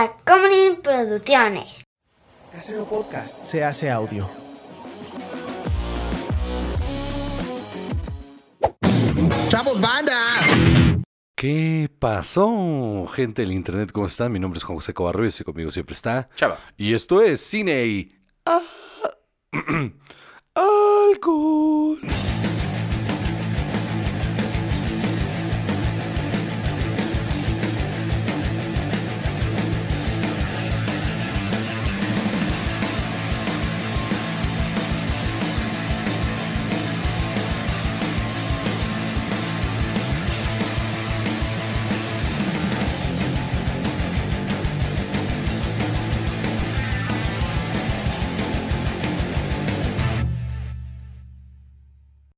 Tacomunin Producciones. Casero Podcast se hace audio. ¡Chavos, banda! ¿Qué pasó, gente del internet? ¿Cómo están? Mi nombre es Juan José Covarrubias y conmigo siempre está. Chava. Y esto es Cine y... Ah, Alcohol.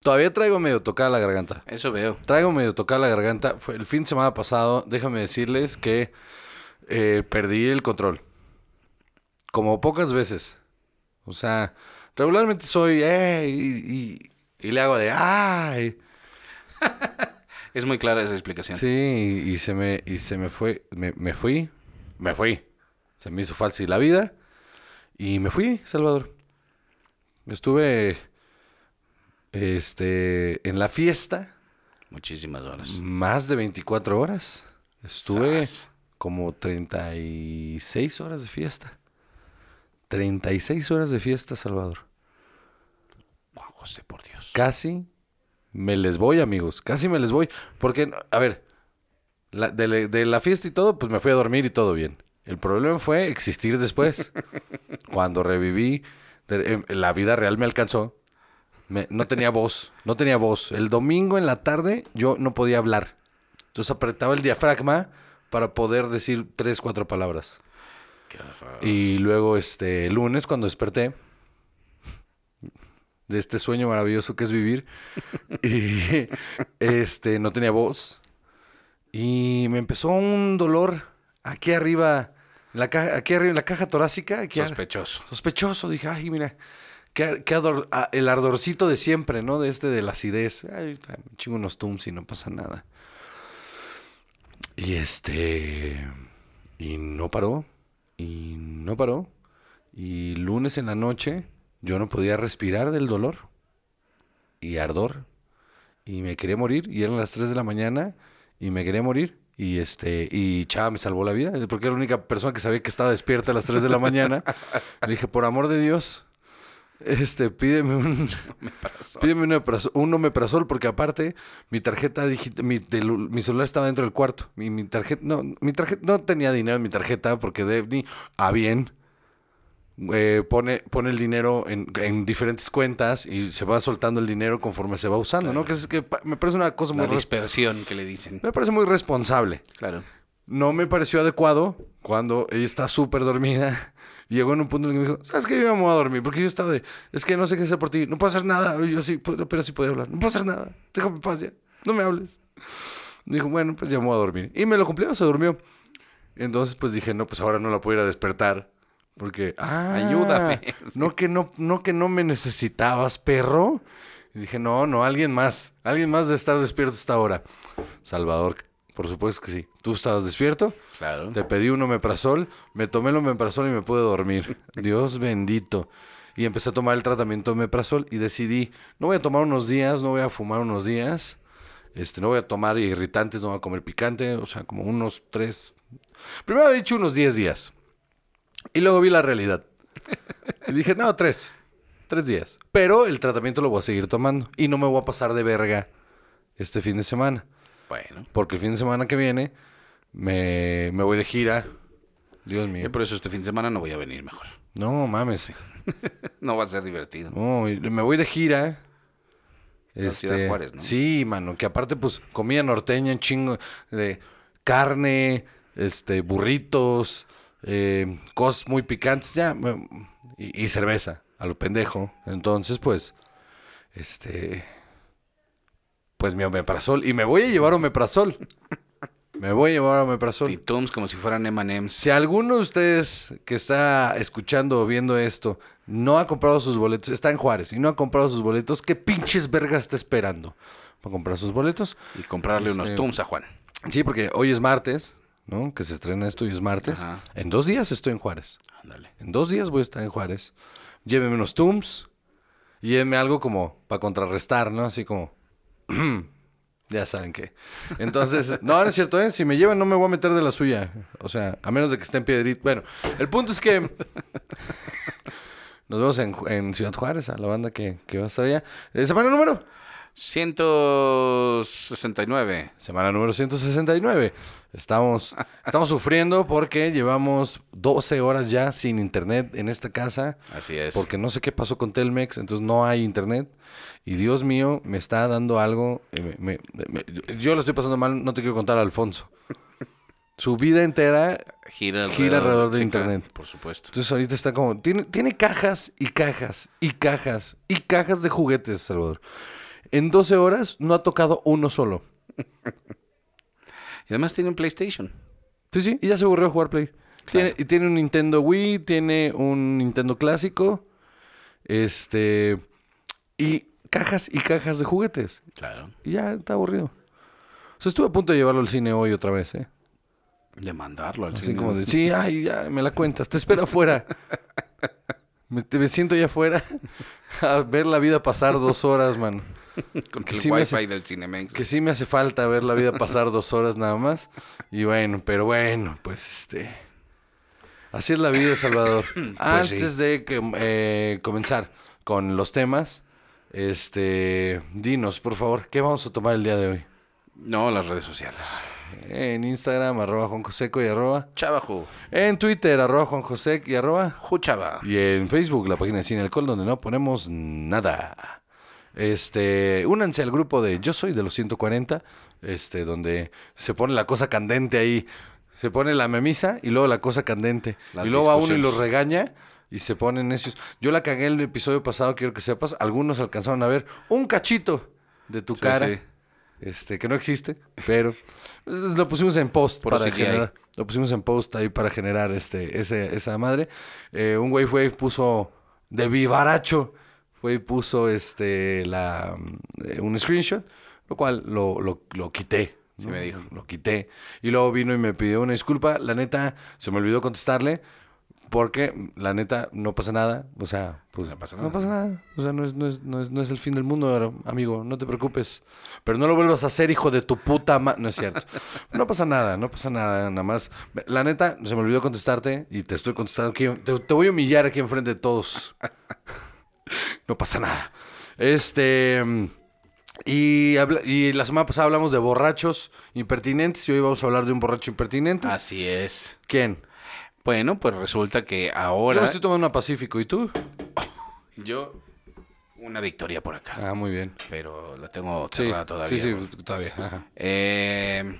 Todavía traigo medio tocada la garganta. Eso veo. Traigo medio tocada la garganta. Fue el fin de semana pasado, déjame decirles que eh, perdí el control. Como pocas veces. O sea, regularmente soy, eh, y, y- y le hago de, ay. Es muy clara esa explicación. Sí, y, y se me, y se me fue, me, me fui, me fui. Se me hizo falsa la vida. Y me fui, Salvador. Estuve, este, en la fiesta. Muchísimas horas. Más de 24 horas. Estuve Sas. como 36 horas de fiesta. 36 horas de fiesta, Salvador. Juan José, por Dios. Casi me les voy, amigos. Casi me les voy. Porque, a ver, la- de, la- de la fiesta y todo, pues me fui a dormir y todo bien. El problema fue existir después. Cuando reviví, de- em, la vida real me alcanzó. Me- no tenía voz, no tenía voz. El domingo en la tarde yo no podía hablar. Entonces apretaba el diafragma para poder decir tres, cuatro palabras. Qué horror. Y luego, este, el lunes, cuando desperté de este sueño maravilloso que es vivir, y este, no tenía voz. Y me empezó un dolor aquí arriba, en la caja, aquí arriba en la caja torácica. Aquí ar- Sospechoso. Sospechoso. Dije, ay, mira, qué ador- ah, el ardorcito de siempre, ¿no? De este, de la acidez. Ay, chingo unos tums y no pasa nada. Y este, y no paró, y no paró. Y lunes en la noche yo no podía respirar del dolor y ardor. Y me quería morir, y eran las 3 de la mañana, y me quería morir. Y este, y Chava me salvó la vida, porque era la única persona que sabía que estaba despierta a las 3 de la mañana. Le dije, por amor de Dios, este, pídeme un, pídeme un, un omeprazol, porque aparte, mi tarjeta digital, mi, mi celular estaba dentro del cuarto. Mi, mi tarjeta, no, mi tarjeta, no tenía dinero en mi tarjeta, porque Devni, a bien, eh, pone, pone el dinero en, en diferentes cuentas y se va soltando el dinero conforme se va usando, ¿no? Que es que me parece una cosa muy, La dispersión que le dicen. me parece muy responsable. Claro. No me pareció adecuado cuando ella está súper dormida. Y Llegó en un punto en el que me dijo, ¿sabes qué? Yo me voy a dormir. Porque yo estaba de, es que no sé qué hacer por ti. No puedo hacer nada. Y yo sí, pero sí podía hablar. No puedo hacer nada. Déjame paz ya. No me hables. Dijo, bueno, pues ya me voy a dormir. Y me lo cumplió, se durmió. Entonces, pues dije, no, pues ahora no la puedo ir a despertar. Porque, ah, Ayúdame. No que no, no que no me necesitabas, perro. Y dije, no, no, alguien más. Alguien más de estar despierto a esta hora. Salvador, por supuesto que sí. ¿Tú estabas despierto? Claro. Te pedí un omeprazol, me tomé el omeprazol y me pude dormir. Dios bendito. Y empecé a tomar el tratamiento omeprazol y decidí, no voy a tomar unos días, no voy a fumar unos días, este, no voy a tomar irritantes, no voy a comer picante, o sea, como unos tres. Primero había dicho unos 10 días. Y luego vi la realidad. Y dije, no, tres. Tres días. Pero el tratamiento lo voy a seguir tomando. Y no me voy a pasar de verga este fin de semana. Bueno. Porque el fin de semana que viene me, me voy de gira. Dios mío. Yo por eso este fin de semana no voy a venir mejor. No, mames. No va a ser divertido. No, me voy de gira. A Ciudad Juárez, ¿no? Sí, mano, que aparte, pues, comida norteña, chingo de carne, este, burritos, eh, cosas muy picantes, ya, y cerveza, a lo pendejo. Entonces, pues, este, pues mi omeprazol, y me voy a llevar omeprazol. Me voy a llevar omeprazol. Titums como si fueran M&M's. Si alguno de ustedes que está escuchando o viendo esto no ha comprado sus boletos, está en Juárez y no ha comprado sus boletos, ¿qué pinches vergas está esperando para comprar sus boletos? Y comprarle unos Este- Tums a Juan. Sí, porque hoy es martes, ¿no? Que se estrena esto y es martes. Ajá. En dos días estoy en Juárez. Ándale. En dos días voy a estar en Juárez. Lléveme unos Tums. Y lléveme algo como para contrarrestar, ¿no? Así como... ya saben qué. Entonces, no, no es cierto, ¿eh? Si me llevan no me voy a meter de la suya. O sea, a menos de que esté en Piedrito. Bueno, el punto es que... Nos vemos en Ciudad Juárez, a la banda que, que va a estar allá. Eh, semana número... 169. Semana número 169. Estamos, estamos sufriendo porque llevamos 12 horas ya sin internet en esta casa. Así es. Porque no sé qué pasó con Telmex, entonces no hay internet. Y Dios mío, me está dando algo. eh, me- me- me- yo lo estoy pasando mal, no te quiero contar a Alfonso. Su vida entera. gira alrededor, gira alrededor de sí, internet. Por supuesto. Entonces ahorita está como. Tiene, tiene cajas y cajas y cajas y cajas de juguetes, Salvador. En 12 horas no ha tocado uno solo. Y además tiene un PlayStation. Sí, sí, y ya se aburrió de jugar Play. Tiene, y tiene un Nintendo Wii, tiene un Nintendo clásico, este, y cajas y cajas de juguetes. Claro. Y ya está aburrido. O sea, estuve a punto de llevarlo al cine hoy otra vez, ¿eh? De mandarlo al Así cine. como de, sí, ay, ya, me la cuentas, te espero afuera. me, te- me siento ya afuera a ver la vida pasar dos horas, man. Con que el sí wifi hace- del Cinemex. Que sí me hace falta ver la vida pasar dos horas nada más. Y bueno, pero bueno, pues este. Así es la vida, Salvador. Antes de que, eh, comenzar con los temas, este. Dinos, por favor, ¿qué vamos a tomar el día de hoy? No, las redes sociales. En Instagram, arroba Juan Joseco y arroba. Chavajo. En Twitter, arroba Juan Josec y arroba. Juchava. Y en Facebook, la página de Cine Alcohol, donde no ponemos nada. Este, únanse al grupo de Yo Soy de los 140, este, donde se pone la cosa candente ahí. Se pone la memisa y luego la cosa candente. Las y luego va uno y los regaña y se ponen necios. Yo la cagué el episodio pasado, quiero que sepas. Algunos alcanzaron a ver un cachito de tu Sí, cara. sí. Este, que no existe, pero lo pusimos en post para CGI. generar. Lo pusimos en post ahí para generar este, ese, esa madre. Eh, un fue y puso de vivaracho, fue y puso este la eh, un screenshot, lo cual lo, lo, lo quité. Sí ¿no? me dijo. Lo quité. Y luego vino y me pidió una disculpa. La neta, se me olvidó contestarle. Porque, la neta, no pasa nada. O sea, pues No pasa no nada. pasa nada. O sea, no es, no es, no es, no es el fin del mundo, amigo. No te preocupes. Pero no lo vuelvas a hacer, hijo de tu puta ma... No es cierto. No pasa nada, no pasa nada. Nada más. La neta, se me olvidó contestarte y te estoy contestando aquí. Te, te voy a humillar aquí enfrente de todos. No pasa nada. Este... Y, habla- y la semana pasada hablamos de borrachos impertinentes y hoy vamos a hablar de un borracho impertinente. Así es. ¿Quién? Bueno, pues resulta que Yo ahora me estoy tomando una Pacífico. ¿Y tú? yo una victoria por acá, Ah, muy bien. pero la tengo Sí, cerrada todavía. sí, sí, todavía. Ajá. Eh,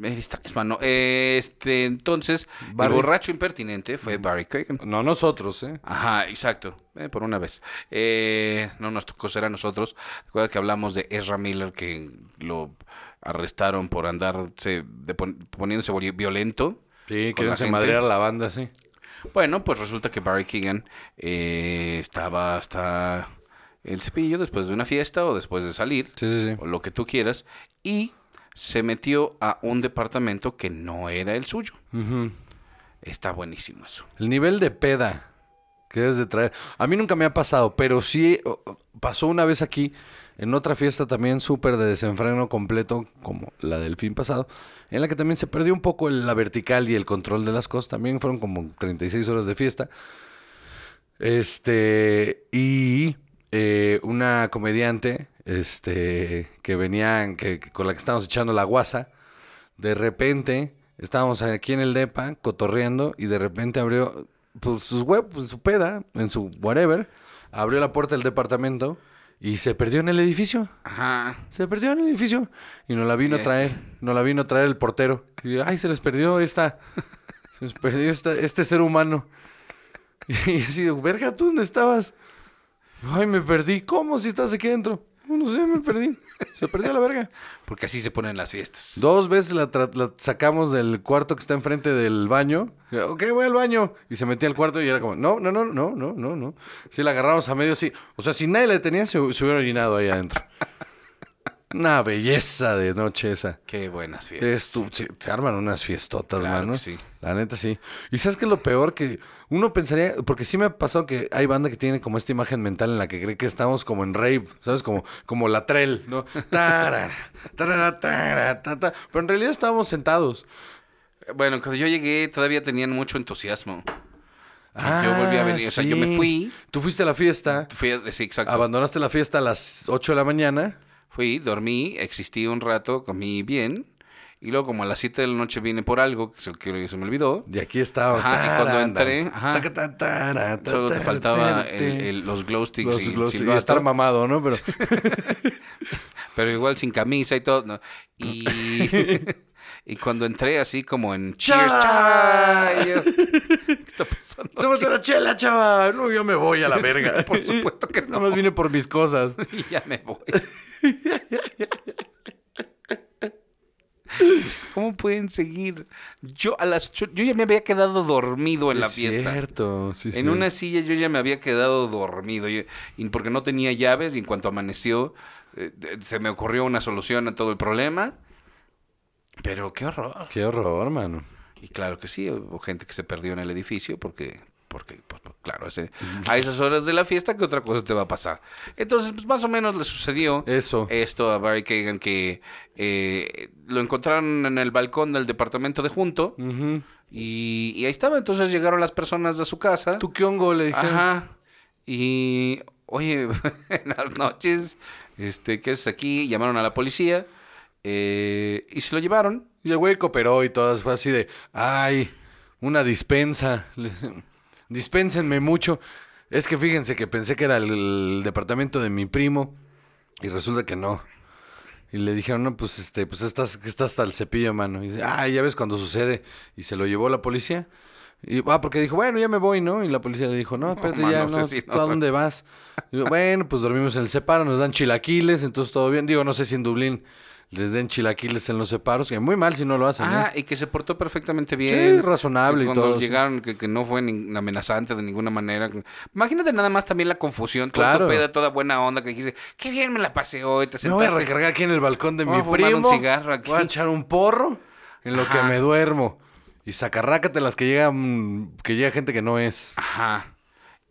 me distraes, mano. Este, entonces, Barry. el borracho impertinente fue Barry Keoghan. No nosotros, ¿eh? Ajá, exacto. Eh, por una vez. Eh, no nos tocó ser a nosotros. Recuerda que hablamos de Ezra Miller que lo arrestaron por andarse de pon- poniéndose violento. Sí, gente. madrear la banda, sí. Bueno, pues resulta que Barry Keegan eh, estaba hasta el cepillo después de una fiesta o después de salir, Sí, sí, sí. o lo que tú quieras, y se metió a un departamento que no era el suyo. Está buenísimo eso. El nivel de peda que debes de traer. A mí nunca me ha pasado, pero sí pasó una vez aquí, en otra fiesta también súper de desenfreno completo, como la del fin pasado, en la que también se perdió un poco la vertical y el control de las cosas. También fueron como 36 horas de fiesta. Este, y eh, una comediante, este, que venían, que, que con la que estábamos echando la guasa, de repente estábamos aquí en el DEPA cotorreando y de repente abrió pues, sus web, pues, su peda, en su whatever, abrió la puerta del departamento y se perdió en el edificio. Ajá. Se perdió en el edificio y nos la vino a traer, nos la vino a traer el portero. Y ay, se les perdió esta, se les perdió esta, este ser humano. Y así, verga, ¿tú dónde estabas? Ay, me perdí. ¿Cómo si estás aquí adentro? No, sé, me perdí. Se perdió la verga. Porque así se ponen las fiestas. Dos veces la, tra- la sacamos del cuarto que está enfrente del baño. Ok, voy al baño. Y se metía al cuarto y era como, no, no, no, no, no, no, no. Sí, la agarramos a medio así. O sea, si nadie la tenía, se, se hubiera orinado ahí adentro. Una belleza de noche esa. Qué buenas fiestas. Es tu- se, se arman unas fiestotas, Claro mano. que sí. La neta sí. Y sabes que lo peor que uno pensaría, porque sí me ha pasado que hay banda que tiene como esta imagen mental en la que cree que estamos como en rave, ¿sabes? Como, como la trel, ¿no? Tara, tarara, tara, ta, ta. Pero en realidad estábamos sentados. Bueno, cuando yo llegué todavía tenían mucho entusiasmo. yo volví a venir, o sea, yo me Ah, fui, Tú fuiste a la fiesta, fui, a- sí, exacto. abandonaste la fiesta a las 8 de la mañana. Fui, dormí, existí un rato, comí bien. Y luego, como a las 7 de la noche vine por algo que se, que se me olvidó. Y aquí. Ajá, y cuando entré, ajá. Solo te ta, faltaba el- el- los glow sticks Los y, silbato, estar mamado, ¿no? Pero pero igual sin camisa y todo. ¿no? Y, y cuando entré así como en Cheers, ¡Chava! yo, ¿qué está pasando? tómate una chela, chava. No, yo me voy a la verga. Por supuesto que no. Nada más vine por mis cosas. Y ya me voy. ¿Cómo pueden seguir? Yo a las yo ya me había quedado dormido en la Es fiesta. cierto. sí, En sí. una silla yo ya me había quedado dormido yo- y porque no tenía llaves y en cuanto amaneció eh, se me ocurrió una solución a todo el problema. Pero qué horror. Qué horror, mano. Y claro que sí, hubo gente que se perdió en el edificio porque, porque pues, pues, claro, ese- a esas horas de la fiesta, ¿qué otra cosa te va a pasar? Entonces, pues más o menos le sucedió Eso. esto a Barry Kagan que eh, lo encontraron en el balcón del departamento de junto y, y ahí estaba. Entonces llegaron las personas de su casa. ¿Tú qué hongo? Le dije. Ajá. Y, oye, buenas noches. Este, ¿qué es aquí? Llamaron a la policía eh, y se lo llevaron. Y el güey cooperó y todo. Fue así de, ay, una dispensa. Dispénsenme mucho. Es que fíjense que pensé que era el, el departamento de mi primo y resulta que no. Y le dijeron, no, pues este, pues estás, que está hasta el cepillo, mano. Y dice, ah, ya ves cuando sucede. Y se lo llevó la policía. Y, ah, porque dijo, bueno, ya me voy, ¿no? Y la policía le dijo, no, espérate, ya, no, ¿tú no, a dónde vas? Y yo, bueno, pues dormimos en el separo, nos dan chilaquiles, entonces todo bien. Digo, no sé si en Dublín les den chilaquiles en los separos, que muy mal si no lo hacen, ¿eh? Ah, y que se portó perfectamente bien. Sí, razonable y cuando todo, llegaron, que, que no fue ni amenazante de ninguna manera. Imagínate nada más también la confusión, toda Claro. tu peda, toda buena onda, que dijiste, qué bien me la pasé hoy, te Me voy a sentaste. recargar aquí en el balcón de Voy mi a fumar un primo. cigarro aquí. Voy a echar un porro en lo que me duermo. Y sacarrácate las que llegan, que llega gente que no es. Ajá.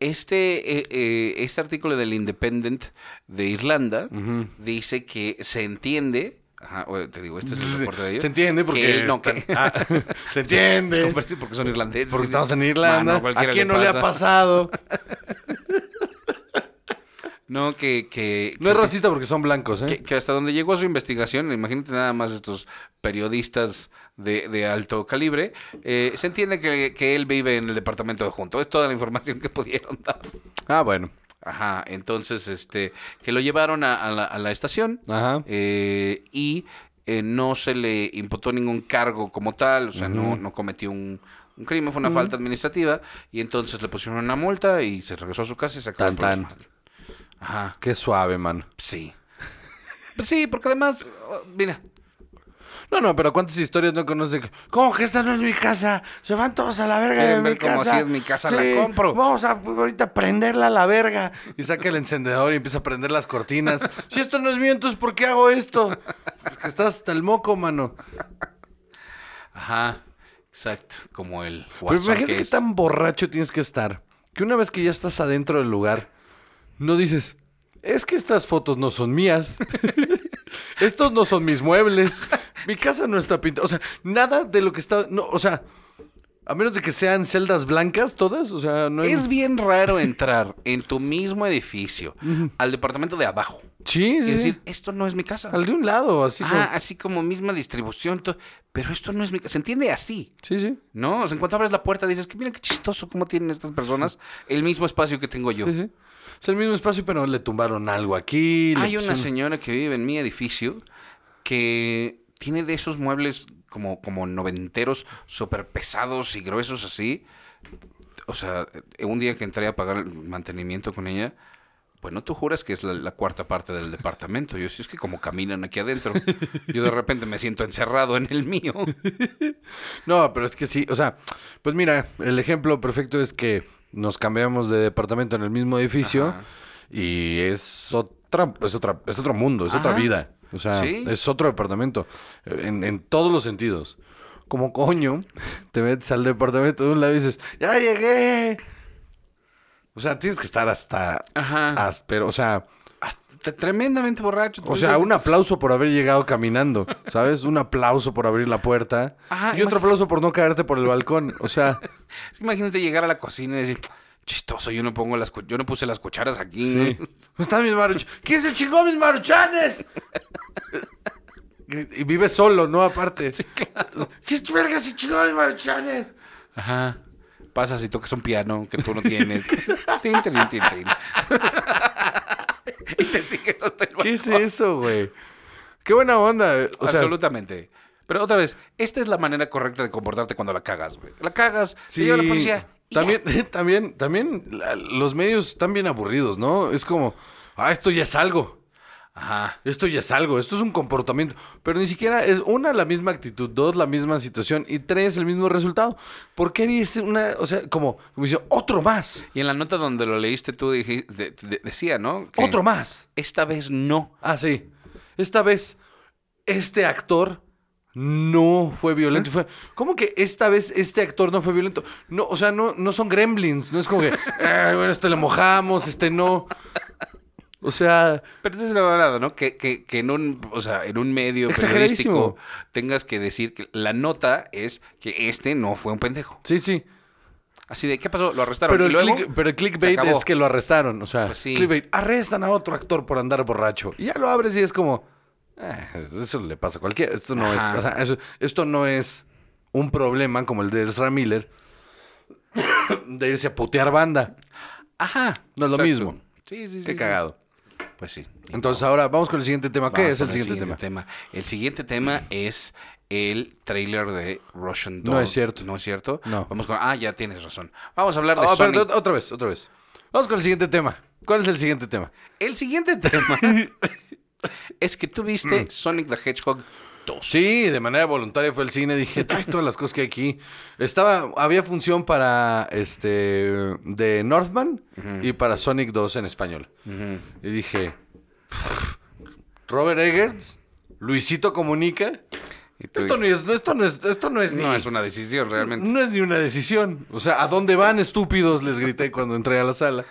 Este, eh, eh, este artículo del Independent de Irlanda dice que se entiende. Ajá, o- te digo, este es el reporte de ellos. Se entiende porque que él no, están- que- Ah, se entiende. Porque son irlandeses. Porque estamos en Irlanda. Mano, ¿A quién no le ha pasa. pasado? No, que, que, No es que- racista porque son blancos, ¿eh? que, que hasta donde llegó su investigación, imagínate nada más estos periodistas de, de alto calibre, eh, se entiende que, que él vive en el departamento de junto. Es toda la información que pudieron dar. Ah, bueno. Ajá, entonces, este, que lo llevaron a, a la, a la estación Ajá. eh, y eh, no se le imputó ningún cargo como tal, o sea, no, no cometió un, un crimen, fue una falta administrativa y entonces le pusieron una multa y se regresó a su casa y se acabó el Tan, tan. Ajá, Qué suave, mano. sí. Pues sí, porque además, oh, mira, No, no, pero ¿cuántas historias no conoce? ¿Cómo que esta no es mi casa? Se van todos a la verga de mi casa. si es mi casa, la compro. Vamos a ahorita prenderla a la verga. Y saca el encendedor y empieza a prender las cortinas. si esto no es mío, entonces ¿por qué hago esto? Porque estás hasta el moco, mano. Ajá, exacto, como el Pero imagínate qué tan borracho tienes que estar. Que una vez que ya estás adentro del lugar, no dices, es que estas fotos no son mías. Estos no son mis muebles. Mi casa no está pintada. O sea, nada de lo que está. No, o sea, a menos de que sean celdas blancas todas. O sea, no hay. Es bien raro entrar en tu mismo edificio al departamento de abajo Sí, y sí. decir, sí. esto no es mi casa. Al de un lado, así como. Ah, así como misma distribución, pero esto no es mi casa. Se entiende así, Sí, sí. ¿no? O sea, en cuanto abres la puerta dices que mira qué chistoso cómo tienen estas personas el mismo espacio que tengo yo. Sí, sí. Es el mismo espacio, pero le tumbaron algo aquí. Hay una señora que vive en mi edificio que tiene de esos muebles como, como noventeros, súper pesados y gruesos así. O sea, un día que entré a pagar el mantenimiento con ella, bueno, tú juras que es la, la cuarta parte del departamento. Yo sí es que como caminan aquí adentro, yo de repente me siento encerrado en el mío. No, pero es que sí, o sea, pues mira, el ejemplo perfecto es que nos cambiamos de departamento en el mismo edificio Ajá. y es otra, es otra, es otro mundo, es otra vida. O sea, Sí. es otro departamento. En, en todos los sentidos. Como coño, te metes al departamento de un lado y dices, ¡ya llegué! O sea, tienes que estar hasta. Ajá. o sea. Hasta tremendamente borracho. O sea, un aplauso por haber llegado caminando, ¿sabes? Un aplauso por abrir la puerta. Ajá, y otro aplauso por no caerte por el balcón. O sea, Imagínate llegar a la cocina y decir, chistoso, yo no pongo las yo no puse las cucharas aquí. sí. ¿Dónde están mis maruchanes? ¿Quién se chingó mis maruchanes? y vive solo, ¿no? Aparte. ¿Qué verga se chingó mis maruchanes? Ajá. Pasas y tocas un piano que tú no tienes. Tin, tin, tin, tin. y te sigues hasta el ¿Qué es eso, güey? Qué buena onda. eh. O sea, Absolutamente. Pero otra vez, esta es la manera correcta de comportarte cuando la cagas, güey. La cagas, te Sí, lleva la policía. también, también, también la- los medios están bien aburridos, ¿no? Es como, ah, esto ya es algo. Ajá. Esto ya es algo, esto es un comportamiento. Pero ni siquiera es una, la misma actitud, dos, la misma situación y tres, el mismo resultado. ¿Por qué es una, o sea, como, como dice, otro más, Y en la nota donde lo leíste tú dije- de- de- decía, ¿no? Que otro más? Esta vez no. Ah, sí. Esta vez, este actor no fue violento. Fue, ¿Cómo que esta vez este actor no fue violento? No, o sea, no, no son gremlins. No es como que, "Ay, bueno, este le mojamos, este no. O sea, Pero esa es la verdad, ¿no? Que, que, que en un, o sea, en un medio periodístico tengas que decir que la nota es que este no fue un pendejo. sí, sí. Así de, ¿qué pasó? Lo arrestaron. Pero y el, luego, click- pero el clickbait es que lo arrestaron. O sea, Pues sí. clickbait, arrestan a otro actor por andar borracho. Y ya lo abres y es como, "Ah, eso le pasa a cualquiera. Esto no Ajá. es, o sea, eso- esto no es un problema como el de Ezra Miller de irse a putear banda. Ajá. No es lo mismo. Sí, sí, sí. Qué sí. cagado. Pues sí. Entonces ahora vamos con el siguiente tema. ¿Qué Vamos es el siguiente, tema? El siguiente tema es el trailer de Russian Doll. No es cierto. ¿No es cierto? No. Vamos con... Ah, ya tienes razón. Vamos a hablar de Sonic. espérate, otra vez, otra vez. Vamos con el siguiente tema. ¿Cuál es el siguiente tema? El siguiente tema es que tú viste Sonic the Hedgehog 2. Sí, de manera voluntaria fue al cine. Dije, trae todas las cosas que hay aquí. Estaba, había función para este de Northman y para Sonic 2 en español. Y dije, Robert Eggers, Luisito Comunica. Esto no es, esto no es, esto no es no ni, es una decisión realmente. no es ni una decisión. O sea, ¿a dónde van estúpidos? Les grité cuando entré a la sala.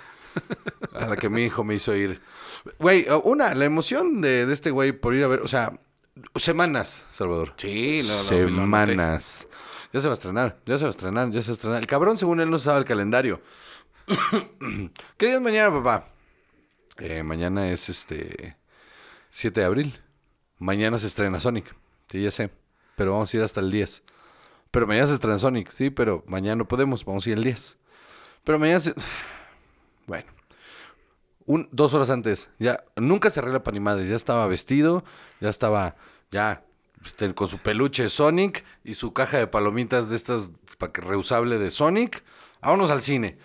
A la que mi hijo me hizo ir. Güey, una, la emoción de, de este güey por ir a ver, o sea, semanas, Salvador. Sí, lo, lo-. Semanas. Ya se va a estrenar, ya se va a estrenar, ya se va a estrenar. El cabrón, según él, no sabe el calendario. ¿Qué día es mañana, papá? Eh, mañana es este 7 de abril. Mañana se estrena Sonic. Sí, ya sé. Pero vamos a ir hasta el 10. Pero mañana se estrena Sonic. Sí, pero mañana no podemos. Vamos a ir el 10. Pero mañana se... Bueno. Dos horas antes. Ya, nunca se arregla para ni. Ya estaba vestido. Ya estaba... Ya... este, con su peluche Sonic y su caja de palomitas de estas reusable de Sonic. Vámonos al cine.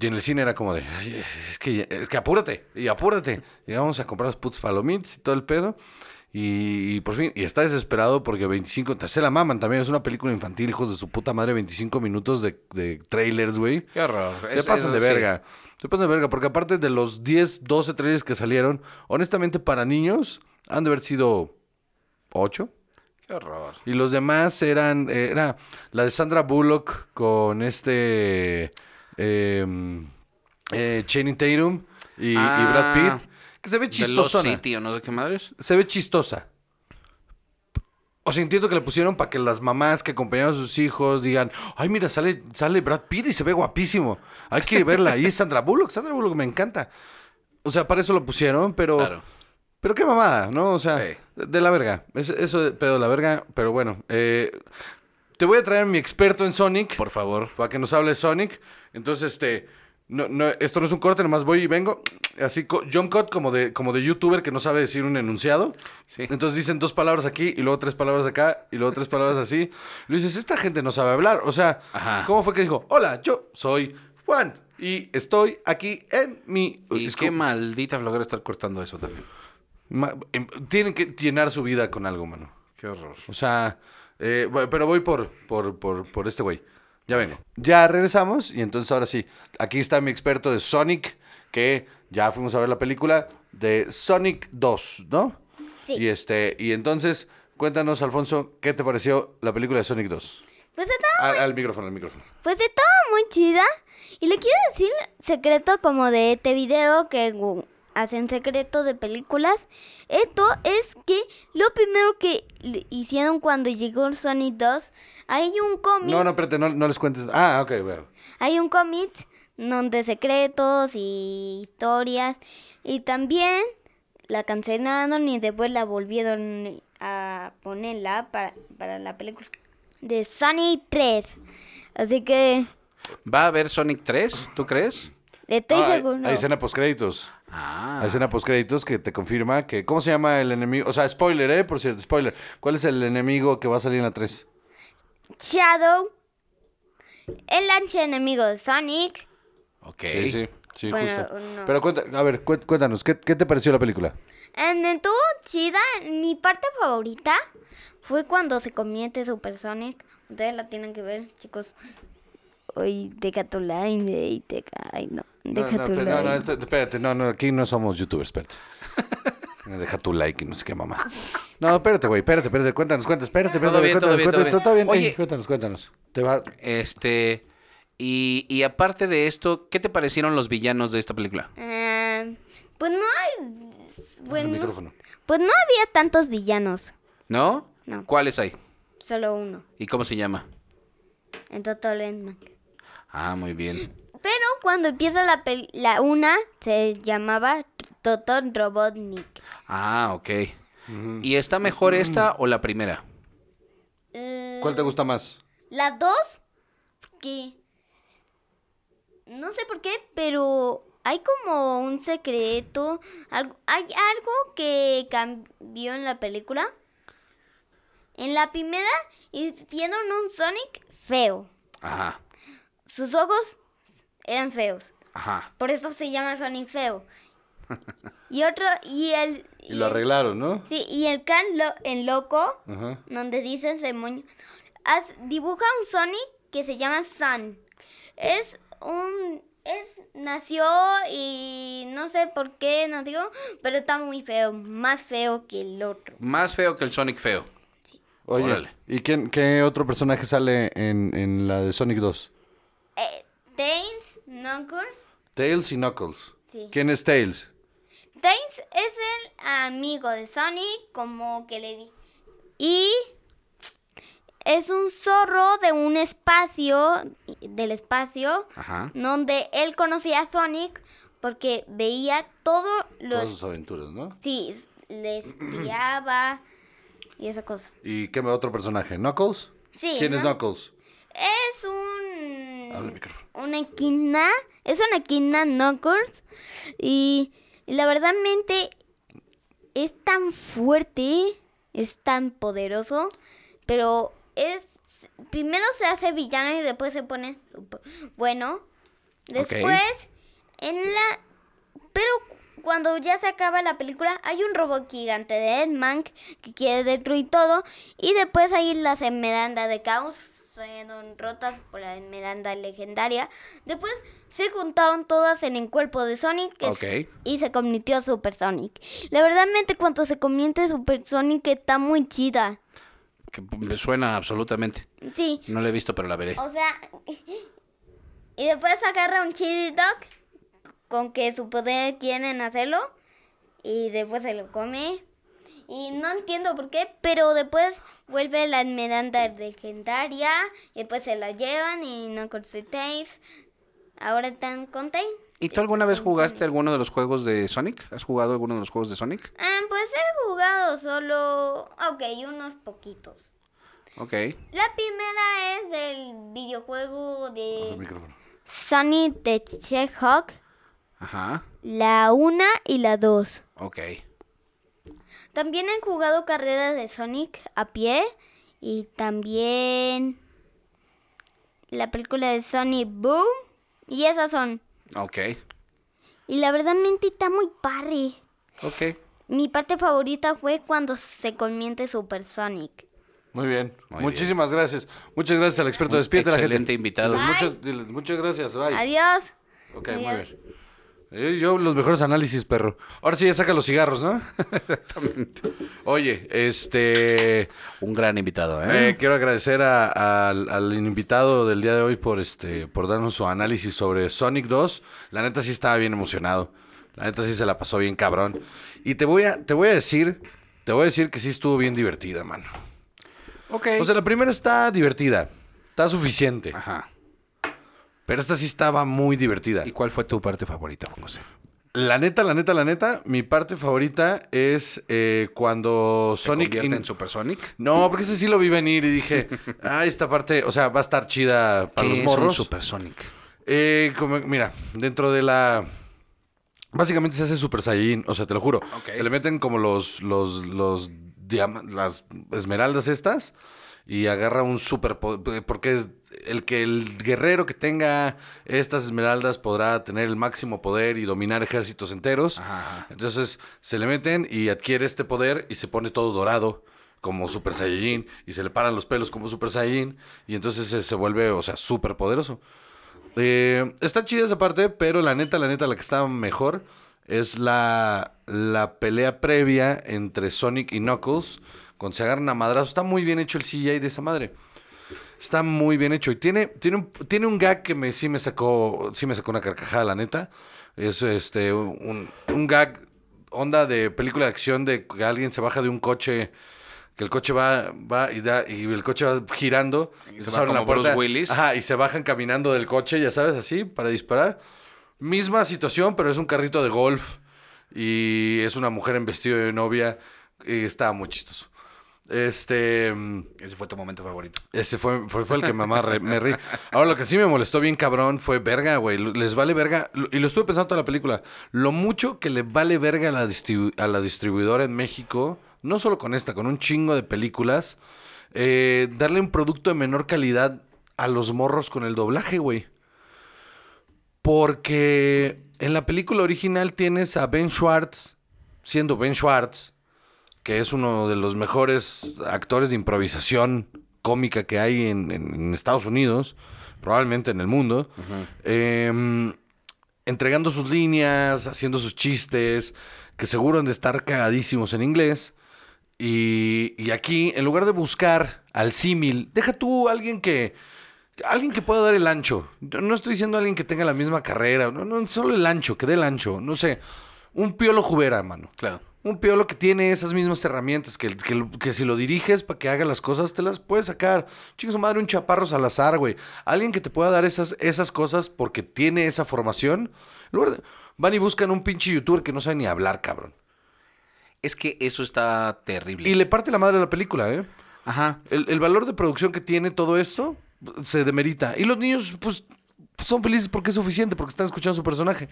Y en el cine era como de, "Ay, es que, es que apúrate, y apúrate. Llegamos a comprar las putas palomitas y todo el pedo. Y, y por fin, y está desesperado porque 25, se la maman también, es una película infantil, hijos de su puta madre, 25 minutos de, de trailers, güey. Qué horror. Se Es- pasan de sí. verga. Se pasan de verga, porque aparte de los 10, 12 trailers que salieron, honestamente para niños han de haber sido 8. Qué horror. Y los demás eran, eh, era la de Sandra Bullock con este eh, eh, Channing Tatum y, y Brad Ah, Pitt, que se ve chistosa. City o no sé qué madres. Se ve chistosa. O sea, entiendo que le pusieron para que las mamás que acompañaban a sus hijos digan, ay, mira, sale, sale Brad Pitt y se ve guapísimo. Hay que verla. Y Sandra Bullock, Sandra Bullock me encanta. O sea, para eso lo pusieron, pero... Claro. Pero qué mamada, ¿no? O sea, Sí. de, la verga. Es- Eso de pedo de la verga, pero bueno. eh, te voy a traer a mi experto en Sonic Por favor. para que nos hable Sonic. Entonces, este, no, no, esto no es un corte, nomás voy y vengo. Así, jump cut como de, como de youtuber que no sabe decir un enunciado. Sí. Entonces dicen dos palabras aquí y luego tres palabras acá y luego tres palabras así. Le dices, esta gente no sabe hablar. O sea, Ajá. ¿cómo fue que dijo? Hola, yo soy Juan y estoy aquí en mi... Y Es qué maldita flojera estar cortando eso también. Ma- em, tienen que llenar su vida con algo, mano. Qué horror. O sea, eh, pero voy por, por, por, por este güey. Ya vengo. Ya regresamos y entonces ahora sí. Aquí está mi experto de Sonic, que ya fuimos a ver la película de Sonic 2, ¿no? Sí. Y este, y entonces, cuéntanos, Alfonso, ¿qué te pareció la película de Sonic 2? Pues estaba, Al, al micrófono, al micrófono. pues estaba muy chida. Y le quiero decir secreto como de este video que hacen secreto de películas. Esto es que lo primero que le hicieron cuando llegó Sonic 2, hay un cómic. No, no, espérate, no, no les cuentes. Ah, ok, bueno. Hay un cómic donde secretos y historias. Y también la cancelaron y después la volvieron a ponerla para, para la película de Sonic 3. Así que ¿Va a haber Sonic 3? ¿Tú crees? estoy Ah, hay- seguro. Hay escena postcréditos. Ah. Hay escena postcréditos que te confirma que... ¿Cómo se llama el enemigo? O sea, spoiler, ¿eh? Por cierto, spoiler. ¿Cuál es el enemigo que va a salir en la 3? Shadow, el enemigo de Sonic. Ok. Sí, sí, sí, Bueno, justo. no. Pero cuenta, a ver, cué- cuéntanos, ¿qué, qué te pareció la película? En estuvo chida. Mi parte favorita fue cuando se convierte Super Sonic. Ustedes la tienen que ver, chicos. Hoy deja tu line, de deja, ay no, No, deja no, no, no, espérate, no, no, aquí no somos youtubers, espérate. Deja tu like y no sé qué mamá. No, espérate, güey, espérate, espérate, cuéntanos, cuéntanos, espérate, espérate, Todo bien, cuéntanos, todo bien, todo cuéntanos, todo bien. bien. Ey, Oye. cuéntanos, cuéntanos. Te va... Este. Y, y aparte de esto, ¿qué te parecieron los villanos de esta película? Ah, pues no hay. Bueno, micrófono. pues no había tantos villanos, ¿No? No. ¿Cuáles hay? solo uno. ¿Y cómo se llama? En Total Endman. Ah, muy bien. Pero cuando empieza la, pel- la una, se llamaba Total Robotnik. Ah, ok. ¿Y está mejor esta o la primera? Eh, ¿Cuál te gusta más? Las dos, que no sé por qué, pero hay como un secreto, algo, hay algo que cambió en la película. En la primera hicieron un Sonic feo. Ajá. Sus ojos eran feos. Ajá. Por eso se llama Sonic feo. Y otro, y el... Y lo arreglaron, ¿no? Sí, y el can lo, en loco, donde dice demonio, haz- dibuja un Sonic que se llama Sun. Es un... Es, nació y no sé por qué nació, pero está muy feo, más feo que el otro. Más feo que el Sonic feo. Oye, Órale. ¿y quién, qué otro personaje sale en, en la de Sonic 2? Eh, Tails, Knuckles. Tails y Knuckles. Sí. ¿Quién es Tails? Tails es el amigo de Sonic, como que le di. Y es un zorro de un espacio, del espacio, Ajá. donde él conocía a Sonic porque veía todos Todas los... sus aventuras, ¿no? Sí, le espiaba y esa cosa. ¿Y qué otro personaje? ¿Knuckles? Sí, ¿Quién es. Knuckles? Es un... Habla al micrófono. Una equina. Es una equina Knuckles. Y, y la verdad mente es tan fuerte, es tan poderoso, pero es... Primero se hace villano y después se pone super- bueno. Después, en la... Pero cuando ya se acaba la película, hay un robot gigante de Edman que quiere destruir todo. Y después hay las esmeraldas de caos. Fueron rotas por la esmeralda legendaria. Después se juntaron todas en el cuerpo de Sonic y se convirtió Super Sonic. La verdad, cuando se convierte Super Sonic está muy chida. Que me suena absolutamente. Sí, No la he visto, pero la veré. o sea, y después agarra un chili dog con que su poder quieren hacerlo y después se lo come. Y no entiendo por qué, pero después vuelve la esmeralda legendaria y después se la llevan y no consultéis. Ahora están con Tain. ¿Y tú alguna vez jugaste alguno de los juegos de Sonic? ¿Has jugado alguno de los juegos de Sonic? Ah, pues he jugado solo, ok, unos poquitos. Ok. La primera es del videojuego de. Sonic the Hedgehog. Ajá. La 1 y la 2. Ok. También he jugado carreras de Sonic a pie. Y también la película de Sonic Boom. Y esas son. Ok. Y la verdad, mente está muy padre. Ok. Mi parte favorita fue cuando se convierte Super Sonic. Muy bien. Muy Muchísimas gracias. Muchas gracias al experto. Despierta la gente. excelente invitado. Diles Muchas, muchas gracias. Bye. Adiós. Ok, muy bien. Eh, yo los mejores análisis, perro. Ahora sí ya saca los cigarros, ¿no? Exactamente. Oye, este... Un gran invitado, ¿eh? Eh, quiero agradecer a- al, al invitado del día de hoy por este por darnos su análisis sobre Sonic 2. La neta sí estaba bien emocionado. La neta sí se la pasó bien cabrón. Y te voy a te voy a decir, te voy a decir que sí estuvo bien divertida, mano. ok. O sea, la primera está divertida. Está suficiente. Ajá. Pero esta sí estaba muy divertida. ¿Y cuál fue tu parte favorita, José? La neta, la neta, la neta, mi parte favorita es eh, cuando ¿Se Sonic... in- en Supersonic? No, porque ese sí lo vi venir y dije, ah, esta parte, o sea, va a estar chida para ¿Qué los es morros. un Supersonic? Eh, como- mira, dentro de la... Básicamente se hace Super Saiyajin, o sea, te lo juro. Se le meten como los, los, los las esmeraldas estas y agarra un super... Porque es el que el guerrero que tenga estas esmeraldas podrá tener el máximo poder y dominar ejércitos enteros. Ajá. Entonces se le meten y adquiere este poder y se pone todo dorado como Super Saiyajin y se le paran los pelos como Super Saiyajin y entonces se, se vuelve, o sea, súper poderoso. Eh, está chida esa parte, pero la neta, la neta, la que está mejor es la, la pelea previa entre Sonic y Knuckles, cuando se agarran a madrazo. Está muy bien hecho el CGI de esa madre. Está muy bien hecho. Y tiene, tiene, un, tiene un gag que me, sí me sacó. Sí me sacó una carcajada, la neta. Es este un, un gag onda de película de acción de que alguien se baja de un coche. Que el coche va, va y da, y el coche va girando. Y se va la como Bruce puerta. Willis. Ajá, y se bajan caminando del coche, ya sabes, así, para disparar. Misma situación, pero es un carrito de golf. Y es una mujer en vestido de novia. Y está muy chistoso. Este. mm, Ese fue tu momento favorito. ese fue, fue, fue el que mamá re- me reí. Ahora, lo que sí me molestó bien cabrón fue verga, güey. Les vale verga. Y lo estuve pensando toda la película. Lo mucho que le vale verga a la, distribu- a la distribuidora en México, no solo con esta, con un chingo de películas, eh, darle un producto de menor calidad a los morros con el doblaje, güey. Porque en la película original tienes a Ben Schwartz, siendo Ben Schwartz, que es uno de los mejores actores de improvisación cómica que hay en, en- en Estados Unidos, probablemente en el mundo, em, entregando sus líneas, haciendo sus chistes, que seguro han de estar cagadísimos en inglés. Y, y aquí, en lugar de buscar al símil, deja tú a alguien que, alguien que pueda dar el ancho. Yo no estoy diciendo alguien que tenga la misma carrera, no, no solo el ancho, que dé el ancho, no sé, un piolo jubera, mano. Claro. Un piolo que tiene esas mismas herramientas, que, que, que si lo diriges para que haga las cosas, te las puede sacar. Chico, su madre, un chaparro Salazar, güey. Alguien que te pueda dar esas, esas cosas porque tiene esa formación. Van y buscan un pinche youtuber que no sabe ni hablar, cabrón. Es que eso está terrible. Y le parte la madre a la película, ¿eh? Ajá. El, el valor de producción que tiene todo esto se demerita. Y los niños, pues, son felices porque es suficiente, porque están escuchando a su personaje.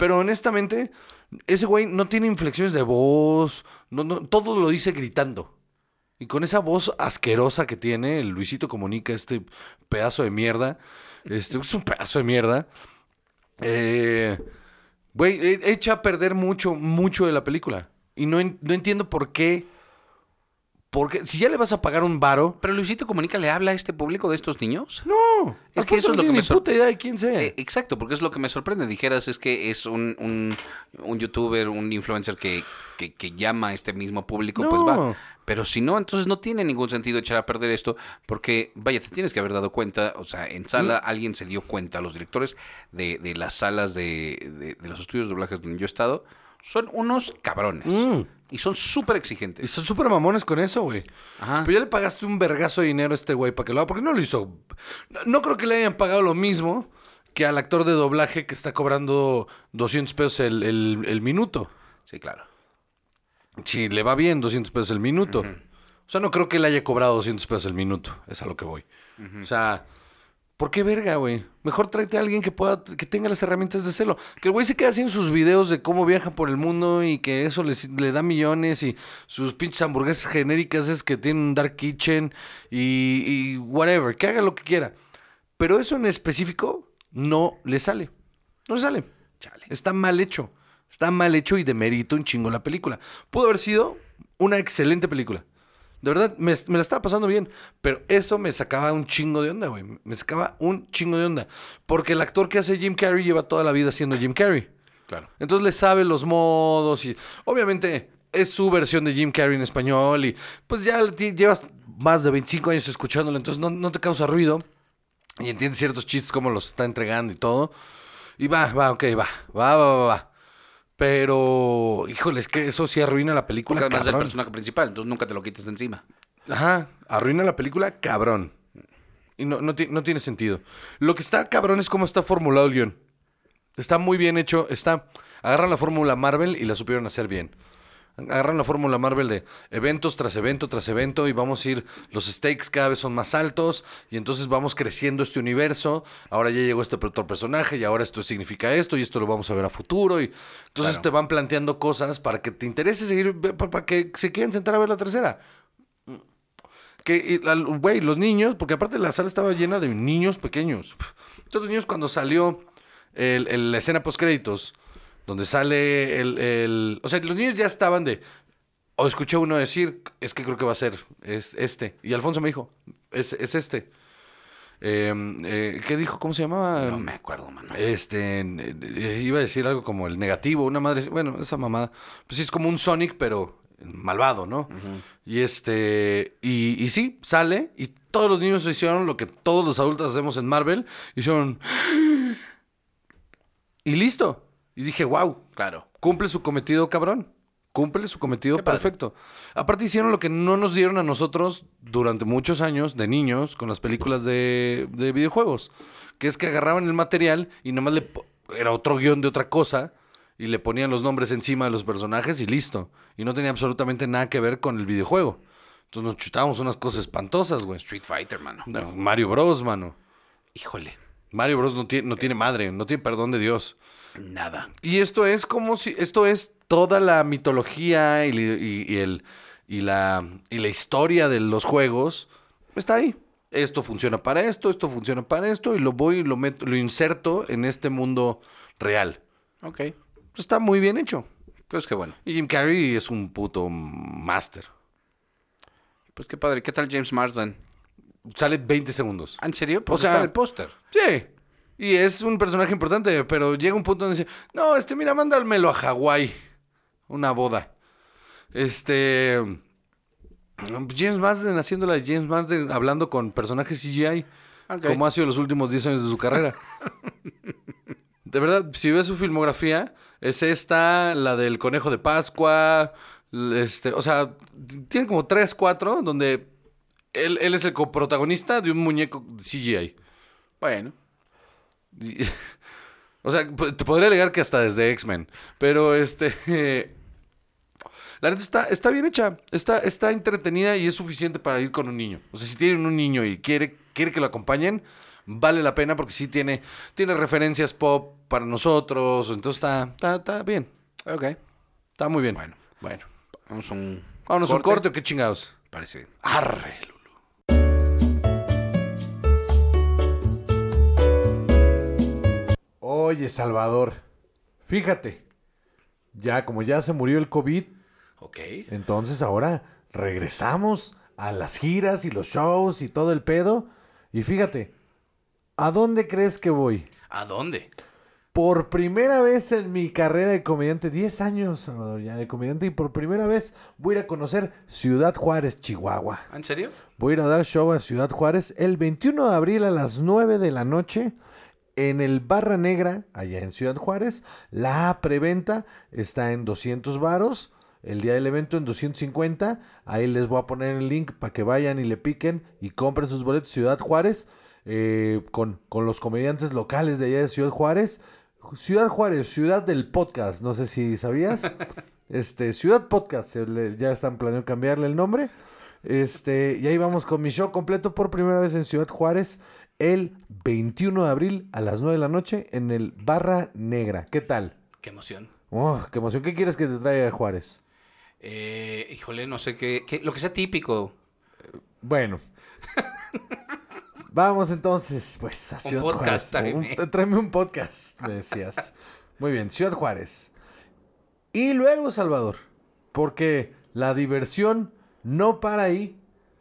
Pero honestamente, ese güey no tiene inflexiones de voz, no, no, todo lo dice gritando. Y con esa voz asquerosa que tiene, el Luisito Comunica, este pedazo de mierda, este es un pedazo de mierda. Eh, güey, e- echa a perder mucho, mucho de la película. Y no, no entiendo por qué. Porque si ya le vas a pagar un varo. Pero Luisito Comunica le habla a este público de estos niños. No, Es que eso es no lo que me ni sor- puta idea de quién sea. Eh, exacto, porque es lo que me sorprende. Dijeras, es que es un, un, un youtuber, un influencer que, que, que llama a este mismo público, pues va. Pero si no, entonces no tiene ningún sentido echar a perder esto, porque, vaya, te tienes que haber dado cuenta, o sea, en sala alguien se dio cuenta, los directores de, de las salas de, de, de los estudios de doblajes donde yo he estado, son unos cabrones. Mm. Y son súper Y exigentes. son súper mamones con eso, güey. Ajá. Pero ya le pagaste un vergazo de dinero a este güey para que lo haga. Porque no lo hizo. No, no creo que le hayan pagado lo mismo que al actor de doblaje que está cobrando 200 pesos el, el- el minuto. Sí, claro. Si le va bien, 200 pesos el minuto. O sea, no creo que le haya cobrado 200 pesos el minuto. Es a lo que voy. O sea, ¿por qué verga, güey? Mejor tráete a alguien que pueda, que tenga las herramientas de hacerlo. Que el güey se quede haciendo sus videos de cómo viaja por el mundo y que eso les- le da millones y sus pinches hamburguesas genéricas es que tienen un dark kitchen y, y whatever. Que haga lo que quiera. Pero eso en específico no le sale. No le sale. Chale. Está mal hecho. Está mal hecho y demerito un chingo la película. Pudo haber sido una excelente película. De verdad, me, me la estaba pasando bien. Pero eso me sacaba un chingo de onda, güey. Me sacaba un chingo de onda. Porque el actor que hace Jim Carrey lleva toda la vida siendo Jim Carrey. Claro. Entonces le sabe los modos y obviamente es su versión de Jim Carrey en español y pues ya llevas más de 25 años escuchándolo, entonces no, no te causa ruido y entiendes ciertos chistes como los está entregando y todo. Y va, va, ok, va, va, va, va, va. Pero, híjole, es que eso sí arruina la película. Porque además es el cabrón. personaje principal, entonces nunca te lo quites de encima. Ajá, arruina la película, cabrón. Y no, no, no tiene sentido. Lo que está cabrón es cómo está formulado el guion. Está muy bien hecho. Está. Agarran la fórmula Marvel y la supieron hacer bien. Agarran la fórmula Marvel de eventos tras evento tras evento y vamos a ir, los stakes cada vez son más altos y entonces vamos creciendo este universo. Ahora ya llegó este otro personaje y ahora esto significa esto y esto lo vamos a ver a futuro. Y entonces Claro. te van planteando cosas para que te interese seguir, para que se quieran sentar a ver la tercera. Que, güey, los niños, porque aparte la sala estaba llena de niños pequeños. Los niños, cuando salió el, el- la escena post-créditos, donde sale el, el- O sea, los niños ya estaban de. O escuché uno decir, es que creo que va a ser es este. Y Alfonso me dijo, es, es este. Eh, eh, ¿Qué dijo? ¿Cómo se llamaba? No me acuerdo, mano. Este, eh, iba a decir algo como el negativo, una madre, bueno, esa mamada, pues sí es como un Sonic, pero malvado, ¿no? Y este, y, y sí, sale, y todos los niños hicieron lo que todos los adultos hacemos en Marvel, hicieron, y listo. Y dije, wow, Claro. cumple su cometido, cabrón. Cumple su cometido Qué padre. perfecto. Aparte hicieron lo que no nos dieron a nosotros durante muchos años de niños con las películas de, de videojuegos. Que es que agarraban el material y nomás le... Era otro guion de otra cosa y le ponían los nombres encima de los personajes y listo. Y no tenía absolutamente nada que ver con el videojuego. Entonces nos chutábamos unas cosas espantosas, güey. Street Fighter, mano. No, Mario Bros, mano. Híjole. Mario Bros no tiene, no tiene madre, no tiene perdón de Dios. Nada. Y esto es como si, esto es toda la mitología y, li- y- y el, y, la, y la historia de los juegos. Está ahí. Esto funciona para esto, esto funciona para esto, y lo voy y lo meto, lo inserto en este mundo real. Ok. Está muy bien hecho. Pues qué bueno. Y Jim Carrey es un puto máster. Pues qué padre. ¿Qué tal James Marsden? Sale 20 segundos. ¿Ah, ¿En serio? Pues O sea- está en el póster. Sí. Y es un personaje importante, pero llega un punto donde dice, no, este, mira, mándamelo a Hawái. Una boda. Este... James Marsden haciendo la de James Marsden hablando con personajes CGI. Ok. Como ha sido los últimos 10 años de su carrera. de verdad, si ves su filmografía, es esta, la del Conejo de Pascua, este, o sea, tiene como 3, 4, donde él, él es el coprotagonista de un muñeco CGI. Bueno. O sea, te podría alegar que hasta desde X-Men. Pero este. La neta está, está bien hecha. Está, está entretenida y es suficiente para ir con un niño. O sea, si tienen un niño y quiere, quiere que lo acompañen, vale la pena porque sí tiene, tiene referencias pop para nosotros. Entonces está, está, está bien. Ok. Está muy bien. Bueno. bueno. Vamos a un. Vámonos un corte o qué chingados. Parece bien. Arre, Oye, Salvador, fíjate, ya como ya se murió el COVID, Ok. entonces ahora regresamos a las giras y los shows y todo el pedo. Y fíjate, ¿a dónde crees que voy? ¿A dónde? Por primera vez en mi carrera de comediante, 10 años, Salvador, ya de comediante, y por primera vez voy a ir a conocer Ciudad Juárez, Chihuahua. ¿Ah, ¿En serio? Voy a ir a dar show a Ciudad Juárez el 21 de abril a las 9 de la noche en el Barra Negra, allá en Ciudad Juárez. La preventa está en 200 varos. El día del evento en 250. Ahí les voy a poner el link para que vayan y le piquen y compren sus boletos Ciudad Juárez eh, con, con los comediantes locales de allá de Ciudad Juárez. Ciudad Juárez, ciudad del podcast. No sé si sabías. Este, Ciudad Podcast, ya están planeando cambiarle el nombre. Este, y ahí vamos con mi show completo por primera vez en Ciudad Juárez el 21 de abril a las 9 de la noche en el Barra Negra. ¿Qué tal? Qué emoción. Oh, qué emoción. ¿Qué quieres que te traiga de Juárez? Eh, híjole, no sé qué, qué- Lo que sea típico. Bueno. Vamos entonces, pues, a Un Ciudad podcast, Juárez. Un- tráeme. tráeme un podcast, me decías. Muy bien, Ciudad Juárez. Y luego, Salvador, porque la diversión no para ahí.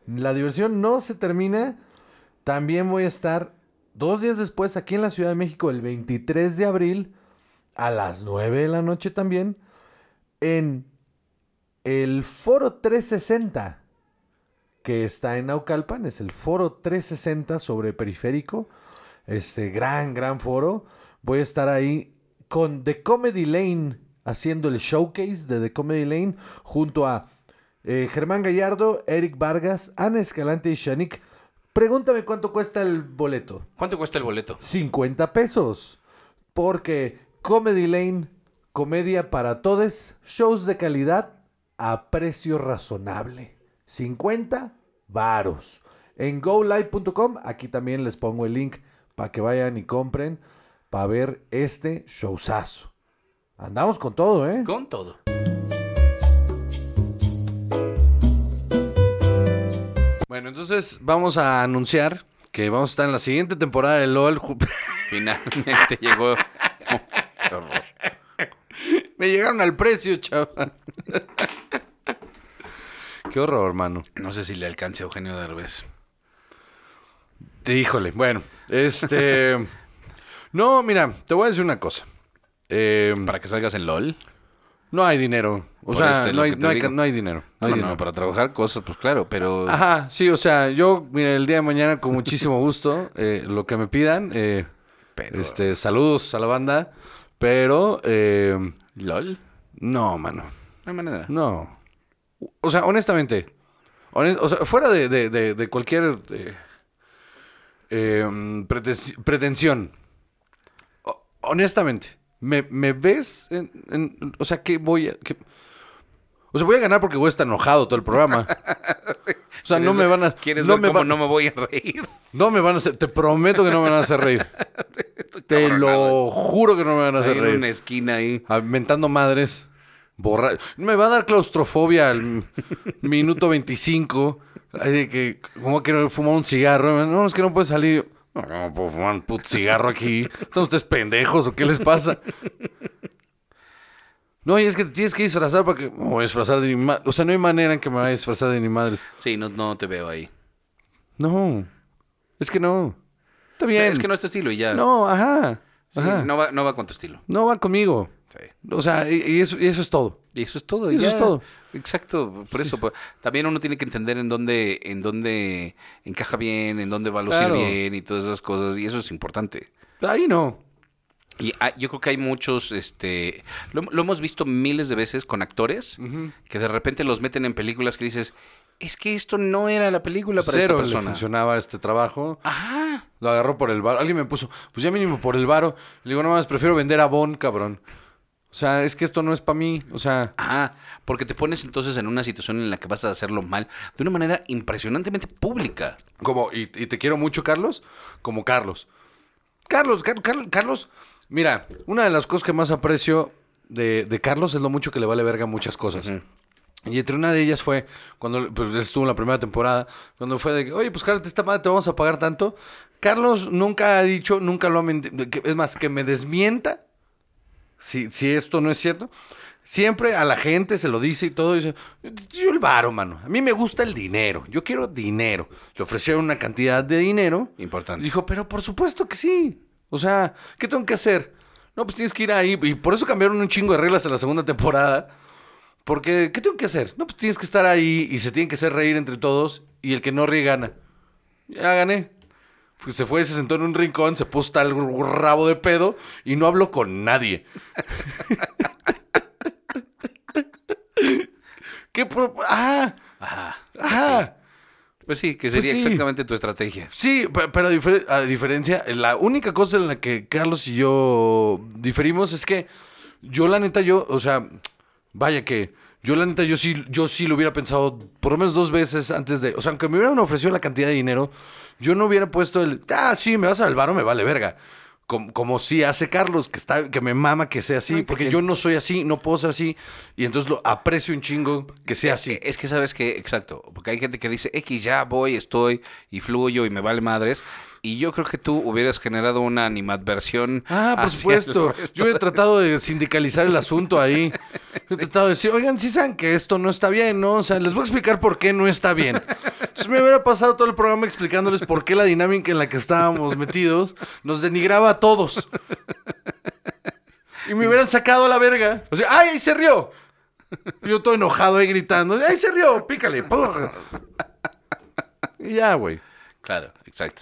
La diversión no se termina. También voy a estar dos días después aquí en la Ciudad de México, el 23 de abril, a las 9 de la noche también en el Foro 360 que está en Naucalpan, es el Foro 360 sobre Periférico, este gran, gran foro. Voy a estar ahí con The Comedy Lane haciendo el showcase de The Comedy Lane junto a eh, Germán Gallardo, Eric Vargas, Ana Escalante y Shanik. Pregúntame cuánto cuesta el boleto. ¿Cuánto cuesta el boleto? 50 pesos. Porque Comedy Lane, comedia para todos, shows de calidad a precio razonable. 50 varos. En golive.com, aquí también les pongo el link para que vayan y compren para ver este showzazo. Andamos con todo, ¿eh? Con todo. Bueno, entonces vamos a anunciar que vamos a estar en la siguiente temporada de LOL. Finalmente llegó. Qué horror. Me llegaron al precio, chaval. Qué horror, hermano. No sé si le alcance a Eugenio Derbez. Híjole, bueno, este... No, mira, te voy a decir una cosa. Eh, Para que salgas en LOL. No hay dinero. O sea, este, no, hay, que te no, hay, digo. no hay dinero. No hay no, dinero. para trabajar cosas, pues claro, pero. Ajá, sí, o sea, yo, mira, el día de mañana con muchísimo gusto, eh, lo que me pidan, eh, Pero- este, saludos a la banda, pero, eh, ¿LOL? no, mano, No hay manera. no. O sea, honestamente, honest- o sea, fuera de, de- de- de cualquier eh, eh, pretensi- pretensión, ho- honestamente, ¿me, me ves? En, en- o sea, ¿qué voy a...? qué- o sea, voy a ganar porque voy a estar enojado todo el programa. O sea, no ¿Quieres me van a... ¿Quieres no ver me cómo no me voy a reír? No me van a hacer, te prometo que no me van a hacer reír. te lo juro que no me van a Ahí hacer en una reír. esquina ahí. Inventando madres. Borra... Me va a dar claustrofobia al minuto 25. Ay, de que, ¿cómo quiero fumar un cigarro? No, es que no puede salir. No, no puedo fumar un puto cigarro aquí. ¿Están ustedes pendejos o qué les pasa? No, y es que te tienes que disfrazar para que... Me voy a disfrazar de ni ma- O sea, no hay manera en que me vaya a disfrazar de ni madres. Sí, no, no te veo ahí. No. Es que no. Está bien. Es que no es tu estilo y ya. No, ajá. Sí, ajá. no, va, no va con tu estilo. No va conmigo. Sí. O sea, y, y eso, y eso es todo. Y eso es todo. Eso ya. es todo. Exacto. Por eso. pues, también uno tiene que entender en dónde, en dónde encaja bien, en dónde va a lucir Claro. bien y todas esas cosas. Y eso es importante. Ahí no. Y yo creo que hay muchos, este, lo, lo hemos visto miles de veces con actores que de repente los meten en películas que dices, es que esto no era la película para Cero esta le persona. funcionaba este trabajo. Ajá. Lo agarró por el bar. Alguien me puso, pues ya mínimo por el varo. Le digo, no más, prefiero vender a Bon, cabrón. O sea, es que esto no es para mí. O sea, Ah, porque te pones entonces en una situación en la que vas a hacerlo mal de una manera impresionantemente pública. como, y, y te quiero mucho, Carlos, como Carlos. Carlos, Car- Carlos, Carlos. Mira, una de las cosas que más aprecio de, de Carlos es lo mucho que le vale verga muchas cosas. Y entre una de ellas fue, cuando pues, estuvo en la primera temporada, cuando fue de que, oye, pues Carlos, esta madre te vamos a pagar tanto. Carlos nunca ha dicho, nunca lo ha mentido. Es más, que me desmienta si, si esto no es cierto. Siempre a la gente se lo dice y todo. Dice, yo el varo, mano. A mí me gusta el dinero. Yo quiero dinero. Le ofrecieron una cantidad de dinero. Importante. Dijo, pero por supuesto que sí. O sea, ¿qué tengo que hacer? No, pues tienes que ir ahí. Y por eso cambiaron un chingo de reglas en la segunda temporada. Porque, ¿qué tengo que hacer? No, pues tienes que estar ahí y se tienen que hacer reír entre todos. Y el que no ríe gana. Ya gané. Pues se fue, se sentó en un rincón, se puso tal rabo de pedo y no habló con nadie. ¿Qué pro- ¡Ah! Ajá. ¡Ah! Pues sí, que Pues sería sí. exactamente tu estrategia. Sí, pe- pero a, difer- a diferencia, la única cosa en la que Carlos y yo diferimos es que yo la neta, yo, o sea, vaya que yo la neta, yo sí, yo sí lo hubiera pensado por lo menos dos veces antes de, o sea, aunque me hubieran ofrecido la cantidad de dinero, yo no hubiera puesto el, ah, sí, me vas a salvar o me vale verga. Como, como sí hace Carlos, que está, que me mama que sea así, Ay, porque porque- yo no soy así, no puedo ser así, y entonces lo aprecio un chingo que sea así. Es que sabes que, exacto, porque hay gente que dice, X, ya voy, estoy y fluyo y me vale madres. Y yo creo que tú hubieras generado una animadversión. Ah, por supuesto. Yo he tratado de sindicalizar el asunto ahí. He tratado de decir, oigan, sí saben que esto no está bien, ¿no? O sea, les voy a explicar por qué no está bien. Entonces me hubiera pasado todo el programa explicándoles por qué la dinámica en la que estábamos metidos nos denigraba a todos. Y me hubieran sacado a la verga. O sea, ¡ay, ahí se rió! Yo todo enojado ahí gritando, ¡ay, se rió! ¡Pícale! ¡pum! Y ya, güey. Claro, exacto.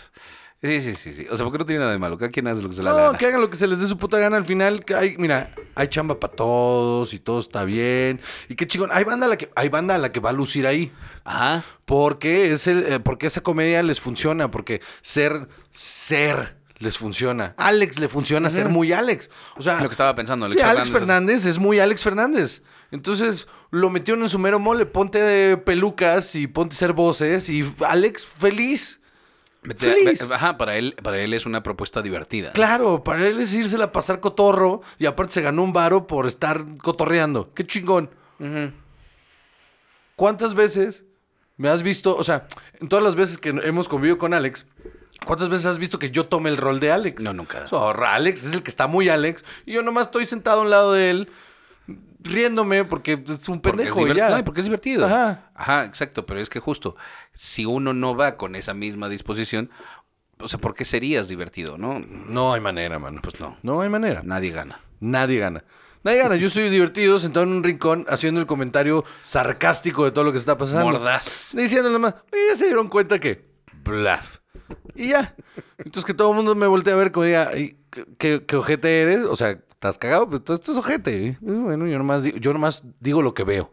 Sí, sí, sí, sí. O sea, porque no tiene nada de malo. Cada quien hace lo que se le No, la que hagan lo que se les dé su puta gana al final. Que hay, mira, hay chamba para todos y todo está bien. Y qué chingón. Hay banda a la que, hay banda a la que va a lucir ahí. Ajá. Porque es el, eh, porque esa comedia les funciona, porque ser, ser les funciona. Alex le funciona ser muy Alex. O sea, Lo que estaba pensando, sí, Alex Alex Fernández. Fernández es muy Alex Fernández. Entonces lo metieron en su mero mole. Ponte pelucas y ponte hacer voces y Alex feliz. Feliz. Ajá, para él, para él es una propuesta divertida. Claro, para él es írsela a pasar cotorro y aparte se ganó un varo por estar cotorreando. Qué chingón. ¿Cuántas veces me has visto, o sea, en todas las veces que hemos convivido con Alex, ¿cuántas veces has visto que yo tome el rol de Alex? No, nunca. O sea, Alex es el que está muy Alex y yo nomás estoy sentado a un lado de él riéndome porque es un Porque es pendejo y diver- ya. No, porque es divertido. Ajá. Ajá, exacto. Pero es que justo, si uno no va con esa misma disposición, o sea, ¿por qué serías divertido, no? No hay manera, mano. Pues no. No hay manera. Nadie gana. Nadie gana. Nadie gana. Yo soy divertido sentado en un rincón haciendo el comentario sarcástico de todo lo que está pasando. Mordaz. Diciéndole más, ya se dieron cuenta que. Bluff. Y ya. Entonces que todo el mundo me voltee a ver como diga, "Ay, ¿qué, qué, qué ojete eres? O sea, ¿estás cagado? Pues esto es ojete. ¿eh? Y Bueno, yo nomás, digo, yo nomás digo lo que veo.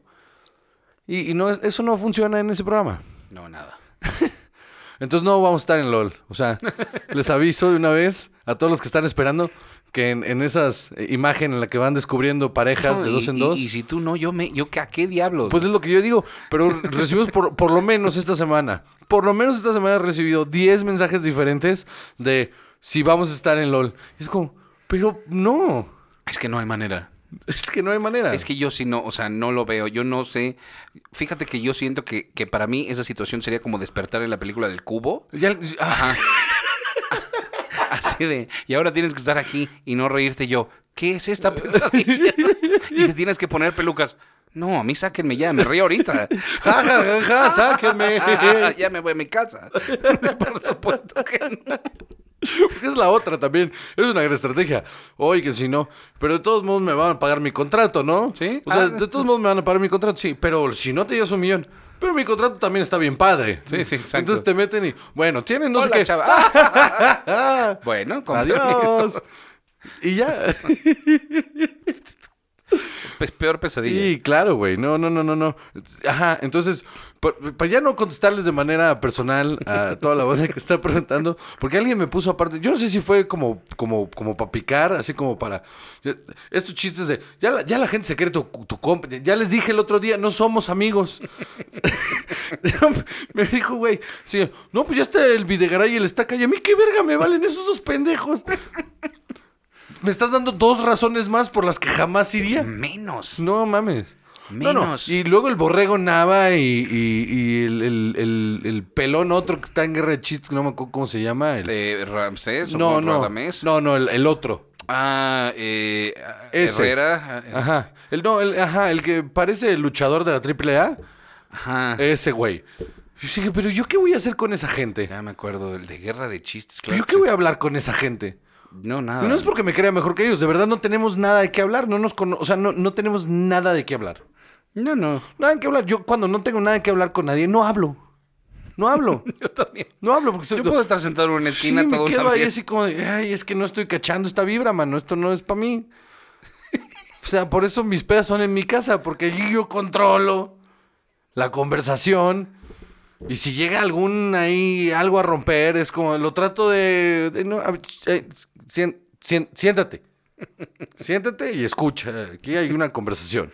Y, y no, eso no funciona en ese programa. No, nada. Entonces no vamos a estar en LOL. O sea, les aviso de una vez a todos los que están esperando que en, en esas eh, imágenes en la que van descubriendo parejas No, de y- dos en y- dos, Y, si tú no, yo me, yo ¿a qué diablos? pues es lo que yo digo. Pero recibimos por, por lo menos esta semana, por lo menos esta semana he recibido 10 mensajes diferentes de si vamos a estar en LOL. Y es como, pero no, es que no hay manera. es que no hay manera. Es que yo sí no, o sea, no lo veo. Yo no sé. Fíjate que yo siento que, que para mí esa situación sería como despertar en la película del cubo. Ya- ah, Así de, y ahora tienes que estar aquí y no reírte yo. ¿Qué es esta pesadilla? y te tienes que poner pelucas. No, a mí sáquenme ya, me río ahorita. ja, ja, ja, ja, sáquenme. ya me voy a mi casa. Por supuesto que no. Porque es la otra también. Es una gran estrategia. Oye, que si no. Pero de todos modos me van a pagar mi contrato, ¿no? ¿Sí? O sea, Ah. de todos modos me van a pagar mi contrato, sí. Pero si no te llevas un millón. Pero mi contrato también está bien padre. Sí, sí, exacto. Entonces te meten y. Bueno, tienen no Hola, sé qué. chava. Bueno, con Adiós. permiso. Y ya. Peor pesadilla. Sí, claro, güey. No, no, no, no, no. Ajá, entonces, pa- para ya no contestarles de manera personal a toda la banda que está preguntando, porque alguien me puso aparte, yo no sé si fue como, como, como para picar, así como para estos chistes de, ya la, ya la gente se cree tu, tu compa, ya les dije el otro día, no somos amigos. me dijo, güey, sí, no, pues ya está el Videgaray y el Estaca, y a mí qué verga me valen esos dos pendejos. Me estás dando dos razones más por las que jamás iría. Menos. No mames. No, no. Menos. Y luego el borrego Nava y, y- y el, el- el- el pelón otro que está en guerra de chistes, que no me acuerdo cómo se llama. el- Eh, Ramsés o no, no. Radamés. No, no, el, otro. Ah, eh, Ese. Herrera. eh, Ajá. El, no, el, ajá, el que parece el luchador de la AAA. Ajá. Ese güey. Yo dije, pero ¿yo qué voy a hacer con esa gente? Ya me acuerdo, el de Guerra de Chistes, claro. ¿Yo qué voy a hablar con esa gente? No, nada. No es porque me crea mejor que ellos, de verdad no tenemos nada de qué hablar, no nos cono- o sea, no, no tenemos nada de qué hablar. No, no. Nada de qué hablar. Yo cuando no tengo nada de qué hablar con nadie, no hablo. No hablo. Yo también. No hablo porque soy- Yo puedo estar sentado en una Sí, esquina me todo quedo una ahí así como de, ay, es que no estoy cachando esta vibra, mano, esto no es para mí. O sea, por eso mis pedas son en mi casa, porque allí yo controlo la conversación. Y si llega algún ahí algo a romper, es como lo trato de, de no, a eh, sien- sien- siéntate. Siéntate y escucha. Aquí hay una conversación.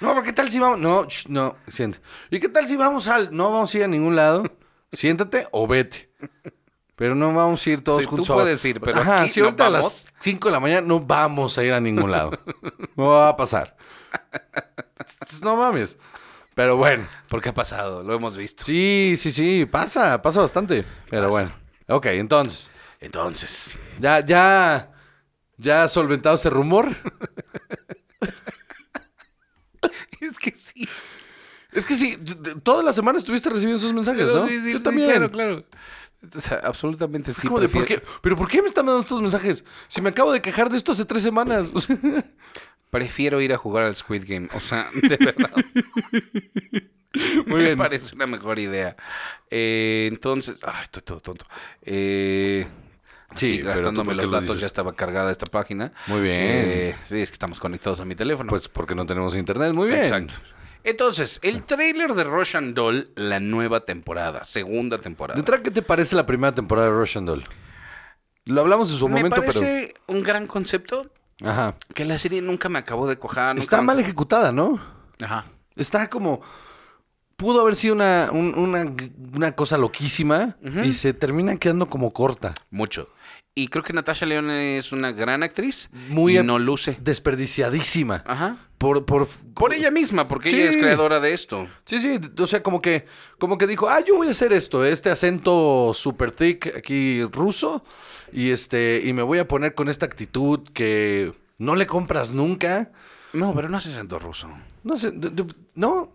No, pero ¿qué tal si vamos? No, sh, no, siéntate. ¿Y qué tal si vamos al? No vamos a ir a ningún lado. Siéntate o vete. Pero no vamos a ir todos Sí, tú juntos. a- puedes ir, pero Ajá, aquí si no ahorita a vamos. las 5 de la mañana no vamos a ir a ningún lado. No va a pasar. No mames. Pero bueno. Porque ha pasado, lo hemos visto. Sí, sí, sí, pasa, pasa bastante. Pero Pasa. bueno. Ok, entonces. Entonces, Ya, ya, ya ha solventado ese rumor. es que sí. Es que sí, toda la semana estuviste recibiendo esos mensajes, ¿no? Sí, sí, Yo sí, también. Claro, claro. O sea, absolutamente sí. De, ¿por qué? ¿Pero por qué me están dando estos mensajes? Si me acabo de quejar de esto hace tres semanas. Prefiero ir a jugar al Squid Game. O sea, de verdad. Muy Me parece una mejor idea. Eh, entonces, ay, estoy todo tonto. Eh, Sí, pero ¿tú gastándome los lo datos, ya estaba cargada esta página. Muy bien. Eh, sí, es que estamos conectados a mi teléfono. pues porque no tenemos internet. Muy bien. Exacto. Entonces, el tráiler de Russian Doll, la nueva temporada, segunda temporada. De ¿qué te parece la primera temporada de Russian Doll? Lo hablamos en su Me momento, parece un gran concepto pero... Ajá. que la serie nunca me acabó de cojar. nunca Está me- mal ejecutada, ¿no? Ajá. Está como... Pudo haber sido una, un- una, una cosa loquísima y se termina quedando como corta. Mucho. Y creo que Natasha León es una gran actriz. Muy y no luce. Desperdiciadísima. Ajá. Por, por, Por ella misma, porque Sí. ella es creadora de esto. Sí, sí, o sea, como que, como que dijo, ah, yo voy a hacer esto, este acento super thick aquí ruso, y este, y me voy a poner con esta actitud que no le compras nunca. No, pero no hace acento ruso. No sé, no,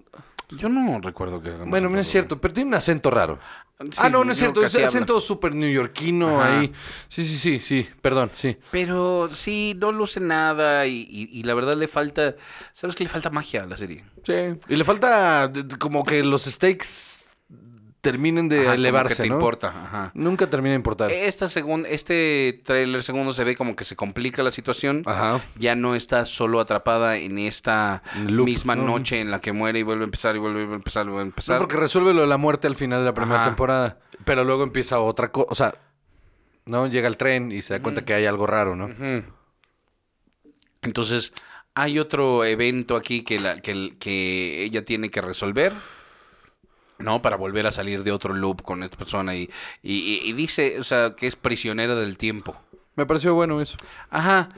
Yo no recuerdo que haga bueno, no es cierto, pero tiene un acento raro. Sí, ah, no, no es cierto, es acento súper neoyorquino Ajá. ahí. Sí, sí, sí, sí, perdón, sí. Pero sí, no luce nada y, y- y la verdad le falta... ¿Sabes que le falta magia a la serie? Sí, y le falta como que los stakes terminen de Ajá, como elevarse, que te ¿no? importa. Ajá. Nunca termina de importar. Esta segun- este tráiler segundo se ve como que se complica la situación. Ajá. Ya no está solo atrapada en esta Loop, misma ¿no? noche en la que muere y vuelve a empezar y vuelve a empezar y vuelve a empezar. No, porque resuelve lo de la muerte al final de la primera Ajá. temporada. Pero luego empieza otra cosa. O sea, ¿no? Llega el tren y se da cuenta que hay algo raro, ¿no? Entonces, hay otro evento aquí que, la, que ella tiene que resolver, ¿no? Para volver a salir de otro loop con esta persona y, y, dice, o sea, que es prisionera del tiempo. Me pareció bueno eso. Ajá.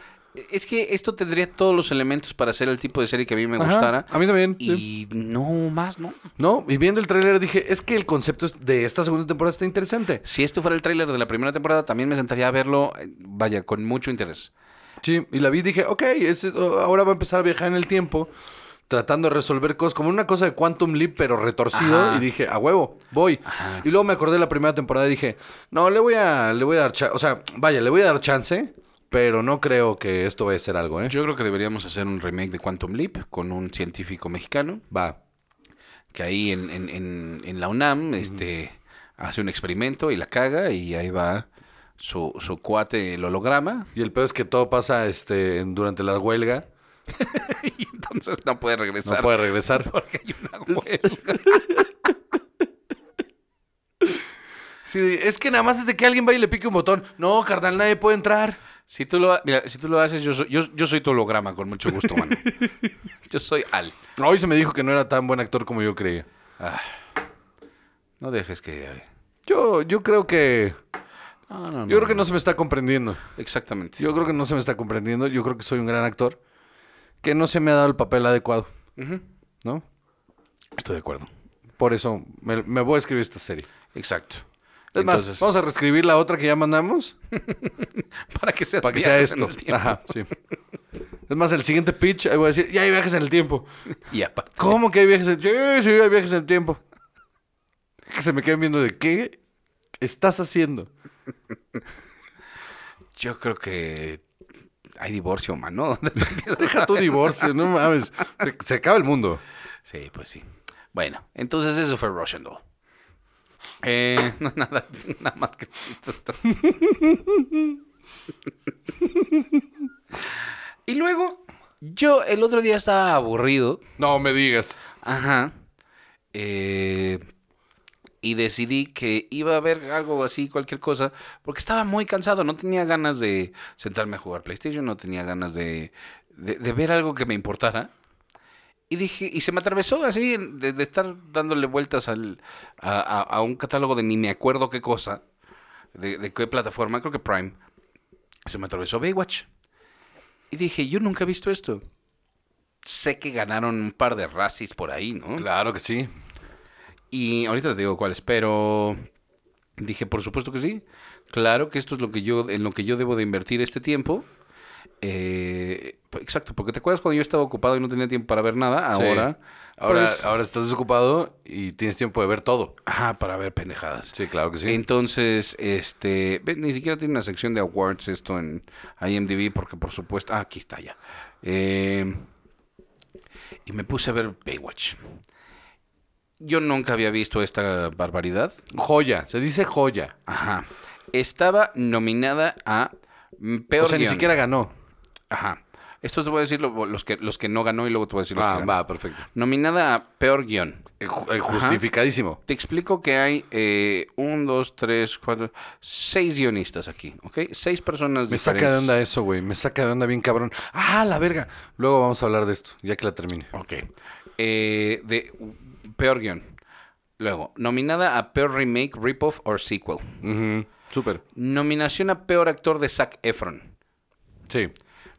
Es que esto tendría todos los elementos para hacer el tipo de serie que a mí me Ajá, gustara. A mí también. sí. Y no más, ¿no? No, y viendo el tráiler dije, es que el concepto de esta segunda temporada está interesante. Si esto fuera el tráiler de la primera temporada, también me sentaría a verlo, eh, vaya, con mucho interés. Sí, y la vi y dije, ok, es- ahora va a empezar a viajar en el tiempo, tratando de resolver cosas, como una cosa de Quantum Leap, pero retorcido, Ajá. y dije, a huevo, voy. Ajá. Y luego me acordé de la primera temporada y dije, no, le voy a, le voy a dar chance, o sea, vaya, le voy a dar chance, pero no creo que esto vaya a ser algo, ¿eh? Yo creo que deberíamos hacer un remake de Quantum Leap con un científico mexicano Va. que ahí en, en, en, en la UNAM este, hace un experimento y la caga y ahí va su, su cuate, el holograma, Y el peor es que todo pasa este, durante la huelga, y entonces no puede regresar. no puede regresar. Porque hay una huelga. Sí, es que nada más es de que alguien vaya y le pique un botón. No, carnal, nadie puede entrar. Si tú lo, mira, si tú lo haces, yo soy, yo, yo soy tu holograma, con mucho gusto, mano. Yo soy Al. Hoy se me dijo que no era tan buen actor como yo creía. Ah, no dejes que... Yo, yo creo que... No, no, Yo creo que no se me está comprendiendo. Exactamente. Yo creo que no se me está comprendiendo. Yo creo que soy un gran actor. Que no se me ha dado el papel adecuado. ¿no? Estoy de acuerdo. Por eso me, me voy a escribir esta serie. Exacto. Es más, Entonces, vamos a reescribir la otra que ya mandamos para que sea, para que sea esto. Aja, sí. Es más, el siguiente pitch, ahí voy a decir, ya hay viajes en el tiempo. Y aparte- ¿Cómo que hay viajes en el tiempo? Sí, sí, hay viajes en el tiempo. Que se me queden viendo de qué estás haciendo. Yo creo que hay divorcio, mano. Deja tu divorcio, no mames. Se, se acaba el mundo. sí, pues sí. Bueno, entonces eso fue Russian Doll. Eh, no, nada, nada más que Y luego, yo el otro día estaba aburrido. No me digas. Ajá. Eh, y decidí que iba a ver algo así, cualquier cosa, porque estaba muy cansado, no tenía ganas de sentarme a jugar PlayStation, no tenía ganas de, de, ver algo que me importara. Y dije, y se me atravesó así, de, estar dándole vueltas al, a, un catálogo de ni me acuerdo qué cosa, de, qué plataforma, creo que Prime. Se me atravesó Baywatch. Y dije, yo nunca he visto esto. Sé que ganaron un par de Razzies por ahí, ¿no? Claro que sí. Y ahorita te digo cuáles, pero dije, por supuesto que sí. Claro que esto es lo que yo, en lo que yo debo de invertir este tiempo. Eh, exacto, porque te acuerdas cuando yo estaba ocupado y no tenía tiempo para ver nada, Sí. ahora... Pues, ahora estás desocupado y tienes tiempo de ver todo. Ajá, para ver pendejadas. Sí, claro que sí. Entonces, este, ni siquiera tiene una sección de awards esto en IMDb porque por supuesto, ah, aquí está ya. Eh, y me puse a ver Baywatch. Yo nunca había visto esta barbaridad. Joya, se dice joya. Ajá. Estaba nominada a peor o sea, ni siquiera ganó. Ajá. Esto te voy a decir lo- los que los que no ganó y luego te voy a decir los Ah, que ganó. va, perfecto. Nominada a peor guion. Eh, eh, justificadísimo. Te explico que hay eh, un, dos, tres, cuatro, seis guionistas aquí, ¿ok? Seis personas Me saca de onda eso, güey. Me saca de onda bien cabrón. Ah, la verga. Luego vamos a hablar de esto, ya que la termine. Ok. Eh, de peor guion. Luego, nominada a peor remake, rip-off or sequel. Ujú, Súper. Nominación a peor actor de Zac Efron. Sí.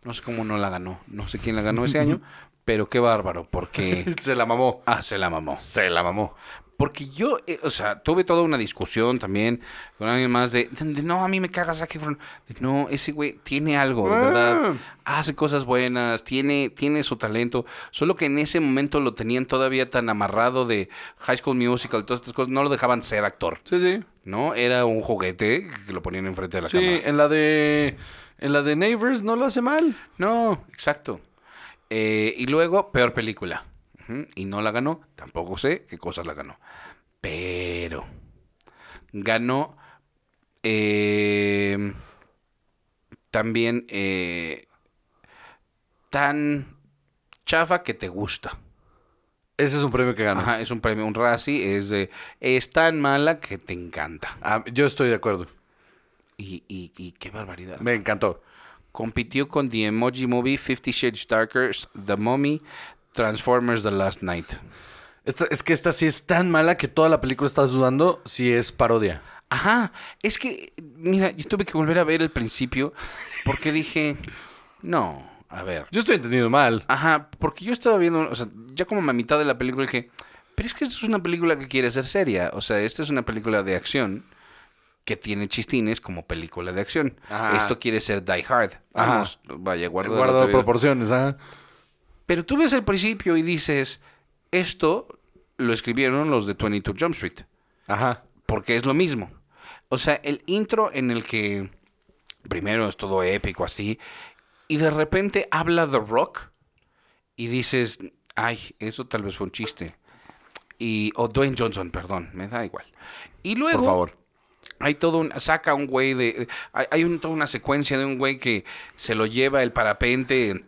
No sé cómo no la ganó. No sé quién la ganó ese año, pero qué bárbaro, porque... Se la mamó. Ah, se la mamó. Se la mamó. Porque yo, eh, o sea, tuve toda una discusión también con alguien más de, de, no, a mí me caga Zac Efron. De, no, ese güey tiene algo, de verdad. Hace cosas buenas, tiene, tiene su talento. Solo que en ese momento lo tenían todavía tan amarrado de High School Musical y todas estas cosas. No lo dejaban ser actor, Sí, sí. ¿no? Era un juguete que lo ponían enfrente de la Sí, cámara. en la de. En la de Neighbors no lo hace mal. No, exacto. Eh, y luego, peor película. Y no la ganó. Tampoco sé qué cosas la ganó. Pero ganó eh, también eh, tan chafa que te gusta. Ese es un premio que gana. Ajá, es un premio, un Razzie, es de es tan mala que te encanta. Ah, yo estoy de acuerdo. Y, y, y qué barbaridad. Me encantó. Compitió con The Emoji Movie, Fifty Shades Darker, The Mummy, Transformers The Last Night. Esta- es que esta sí es tan mala que toda la película estás dudando si es parodia. Ajá, es que, mira, yo tuve que volver a ver el principio porque dije, no, a ver. Yo estoy entendiendo mal. Ajá, porque yo estaba viendo, o sea, ya como a mitad de la película dije, pero es que esta es una película que quiere ser seria. O sea, esta es una película de acción que tiene chistines como película de acción. Ajá. Esto quiere ser Die Hard. Ajá. Vaya, guarda Guardado proporciones, ¿ah? Pero tú ves el principio y dices, esto lo escribieron los de 22 Jump Street, Ajá. porque es lo mismo. O sea, el intro en el que primero es todo épico así, y de repente habla The Rock y dices, ay, eso tal vez fue un chiste. Y, o Dwayne Johnson, perdón, me da igual. Y luego... Por favor. Hay todo un, saca un güey de, hay, hay un- toda una secuencia de un güey que se lo lleva el parapente,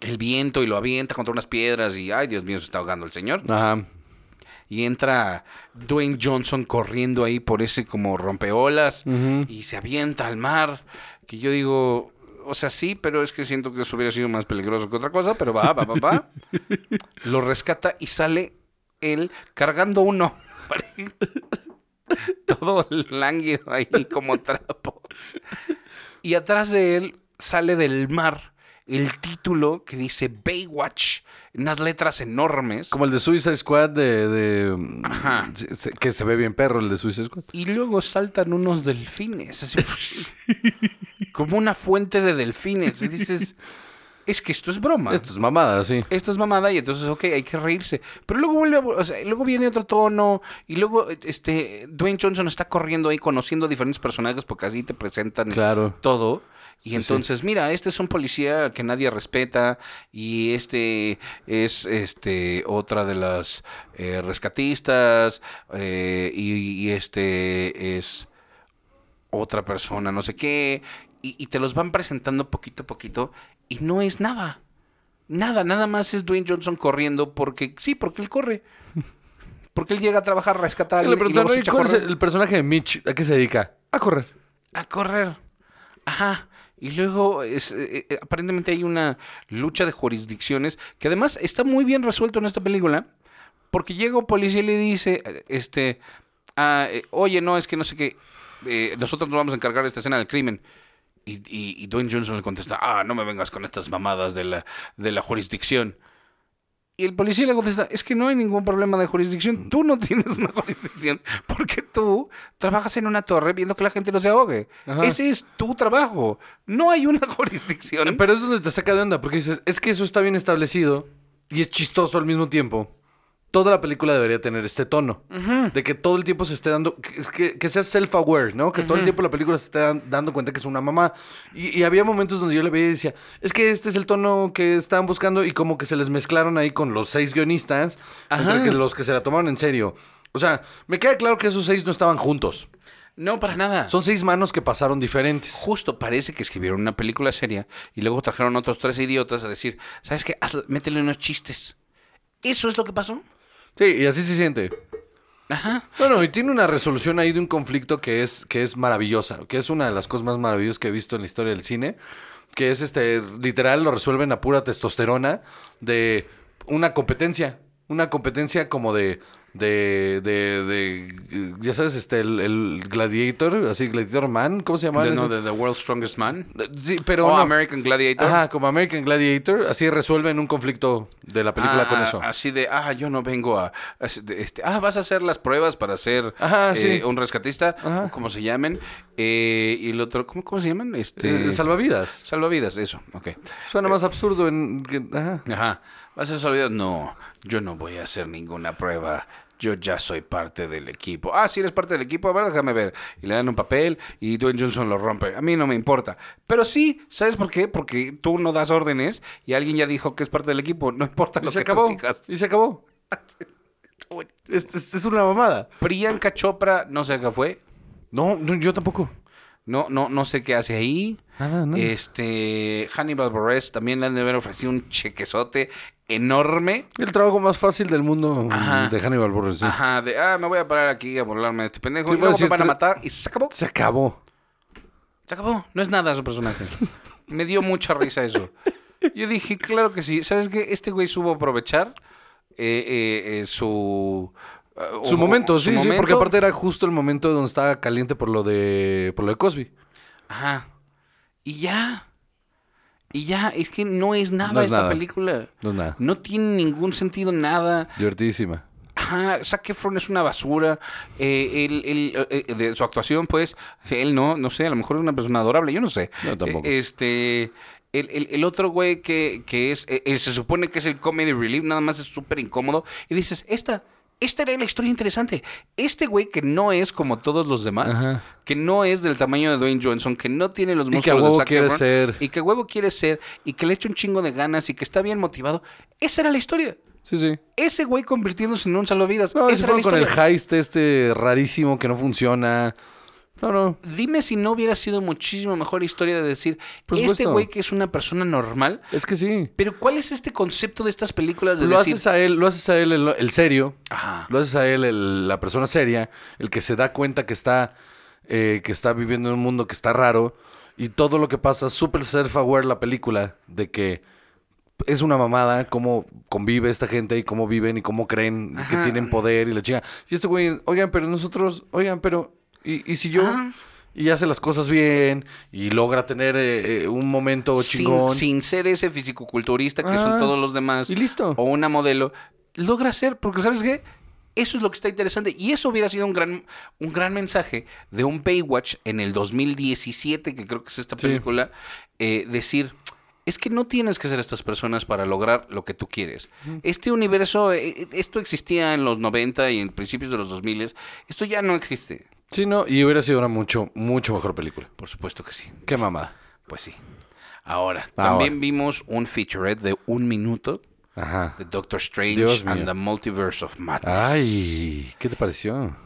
el viento y lo avienta contra unas piedras y, ay Dios mío, se está ahogando el señor. Ajá. Y entra Dwayne Johnson corriendo ahí por ese como rompeolas y se avienta al mar, que yo digo, o sea, sí, pero es que siento que eso hubiera sido más peligroso que otra cosa, pero va, va, va, va. lo rescata y sale él cargando uno. Todo lánguido ahí como trapo. Y atrás de él sale del mar el título que dice Baywatch, en unas letras enormes. Como el de Suicide Squad de... de- Ajá. Que se ve bien perro el de Suicide Squad. Y luego saltan unos delfines, así, como una fuente de delfines. Y dices, es que esto es broma. Esto es mamada, sí. Esto es mamada y entonces, ok, hay que reírse. Pero luego vuelve, a- o sea, luego viene otro tono y luego, este, Dwayne Johnson está corriendo ahí conociendo a diferentes personajes porque así te presentan Claro. todo. Y entonces, mira, este es un policía que nadie respeta y este es este otra de las eh, rescatistas eh, y, y este es otra persona, no sé qué. Y, y te los van presentando poquito a poquito y no es nada. Nada, nada más es Dwayne Johnson corriendo porque, sí, porque él corre. Porque él llega a trabajar, a rescatar a Le alguien y luego preguntaron, se "Oye, echa a ¿cuál es correr". el, el personaje de Mitch? ¿A qué se dedica? A correr. a correr. Ajá. Y luego, es, eh, eh, aparentemente hay una lucha de jurisdicciones que además está muy bien resuelto en esta película, porque llega un policía y le dice, eh, este, ah, eh, oye, no, es que no sé qué, eh, nosotros nos vamos a encargar de esta escena del crimen. Y, y, y Dwayne Johnson le contesta, ah, no me vengas con estas mamadas de la, de la jurisdicción. Y el policía le contesta, es que no hay ningún problema de jurisdicción. Tú no tienes una jurisdicción porque tú trabajas en una torre viendo que la gente no se ahogue. Ajá. Ese es tu trabajo. No hay una jurisdicción. Pero es donde te saca de onda, porque dices, es que eso está bien establecido y es chistoso al mismo tiempo. Toda la película debería tener este tono. De que todo el tiempo se esté dando. Que, que, que sea self-aware, ¿no? Que todo el tiempo la película se esté dan- dando cuenta que es una mamá. Y, y había momentos donde yo le veía y decía, es que este es el tono que estaban buscando y como que se les mezclaron ahí con los seis guionistas, entre que los que se la tomaron en serio. O sea, me queda claro que esos seis no estaban juntos. No, para nada. Son seis manos que pasaron diferentes. Justo parece que escribieron una película seria y luego trajeron otros tres idiotas a decir, ¿sabes qué? Hazle- métele unos chistes. ¿Eso es lo que pasó? Sí, y así se siente. Ajá. Bueno, y tiene una resolución ahí de un conflicto que es, que es maravillosa, que es una de las cosas más maravillosas que he visto en la historia del cine, que es este, literal, lo resuelven a pura testosterona de una competencia, una competencia como de, de, de, de, ya sabes, este, el, el Gladiator, así, Gladiator Man, ¿cómo se llama? De, ese? no, de The World's Strongest Man. Sí, pero no. American Gladiator. Ajá, como American Gladiator, así resuelven un conflicto de la película Ah, con eso. Así de, ah, yo no vengo a... Este, ah, vas a hacer las pruebas para ser Ajá, eh, sí. un rescatista, Ajá. como se llamen. Eh, y el otro, ¿cómo, cómo se llaman? Este, Eh, salvavidas. Salvavidas, eso, ok. Suena más absurdo en... ajá. Ajá. ¿Vas a ser salvavidas? No, yo no voy a hacer ninguna prueba. Yo ya soy parte del equipo. Ah, sí eres parte del equipo. A ver, déjame ver. Y le dan un papel y Dwayne Johnson lo rompe. A mí no me importa. Pero sí, ¿sabes por qué? Porque tú no das órdenes y alguien ya dijo que es parte del equipo. No importa Y lo se que tú acabó. digas. Y se acabó. Es, es- es una mamada. Priyanka Chopra, no sé qué fue. No, no, yo tampoco. No, no, no sé qué hace ahí. Nada, nada. Este, Hannibal Buress también le han de haber ofrecido un chequezote enorme. El trabajo más fácil del mundo Ajá. de Hannibal Buress. sí. Ajá, de, ah, me voy a parar aquí a burlarme de este pendejo. Sí, y luego me van a matar y se acabó. Se acabó. Se acabó. No es nada su personaje. Me dio mucha risa eso. Yo dije, claro que sí. ¿Sabes qué? Este güey supo aprovechar eh, eh, eh, su... eh, Su o- momento, su sí, sí, porque aparte era justo el momento donde estaba caliente por lo de por lo de Cosby. Ajá. Y ya. Y ya, es que no es nada No es esta nada. película. No es nada. No tiene ningún sentido nada. Divertidísima. Ajá, Zac Efron es una basura. Eh, él- él, eh, de su actuación, pues, él no, no sé, a lo mejor es una persona adorable, yo no sé. No, tampoco. Eh, este, el, el- el otro güey que, que es, se supone que es el comedy relief, nada más es súper incómodo. Y dices, esta, esta era la historia interesante. Este güey que no es como todos los demás, Ajá. que no es del tamaño de Dwayne Johnson, que no tiene los Y que músculos de huevo Zac quiere Efron, ser. y que huevo quiere ser, y que le echa un chingo de ganas, y que está bien motivado. Esa era la historia. Sí, sí. Ese güey convirtiéndose en un salvavidas. No, esa se era la fue con el heist este rarísimo que no funciona. No, no. Dime si no hubiera sido muchísimo mejor historia de decir, Por este güey que es una persona normal, Es que sí. pero ¿cuál es este concepto de estas películas de Lo decir, haces a él, lo haces a él el, el serio. Ajá. Lo haces a él el- la persona seria, el que se da cuenta que está, eh, que está viviendo en un mundo que está raro. Y todo lo que pasa, súper self-aware la película, de que es una mamada cómo convive esta gente y cómo viven y cómo creen que tienen poder y la chinga. Y este güey, oigan, pero nosotros, oigan, pero, ¿y, y si yo? Ajá. Y hace las cosas bien y logra tener eh, eh, un momento chingón. sin ser ese fisicoculturista que Ah, son todos los demás, y listo. o una modelo, logra ser, porque ¿sabes qué? Eso es lo que está interesante. Y eso hubiera sido un gran, un gran mensaje de un Baywatch en el 2017, que creo que es esta Sí. película, eh, decir, es que no tienes que ser estas personas para lograr lo que tú quieres. Este universo, eh, esto existía en los 90 y en principios de los 2000, esto ya no existe. Sí, no, y hubiera sido una mucho, mucho mejor película. Por supuesto que sí. Qué mamada. Pues sí. Ahora, Ahora. también vimos un featurette de un minuto Ajá. de Doctor Strange Dios and mío. the Multiverse of Madness. Ay, ¿qué te pareció?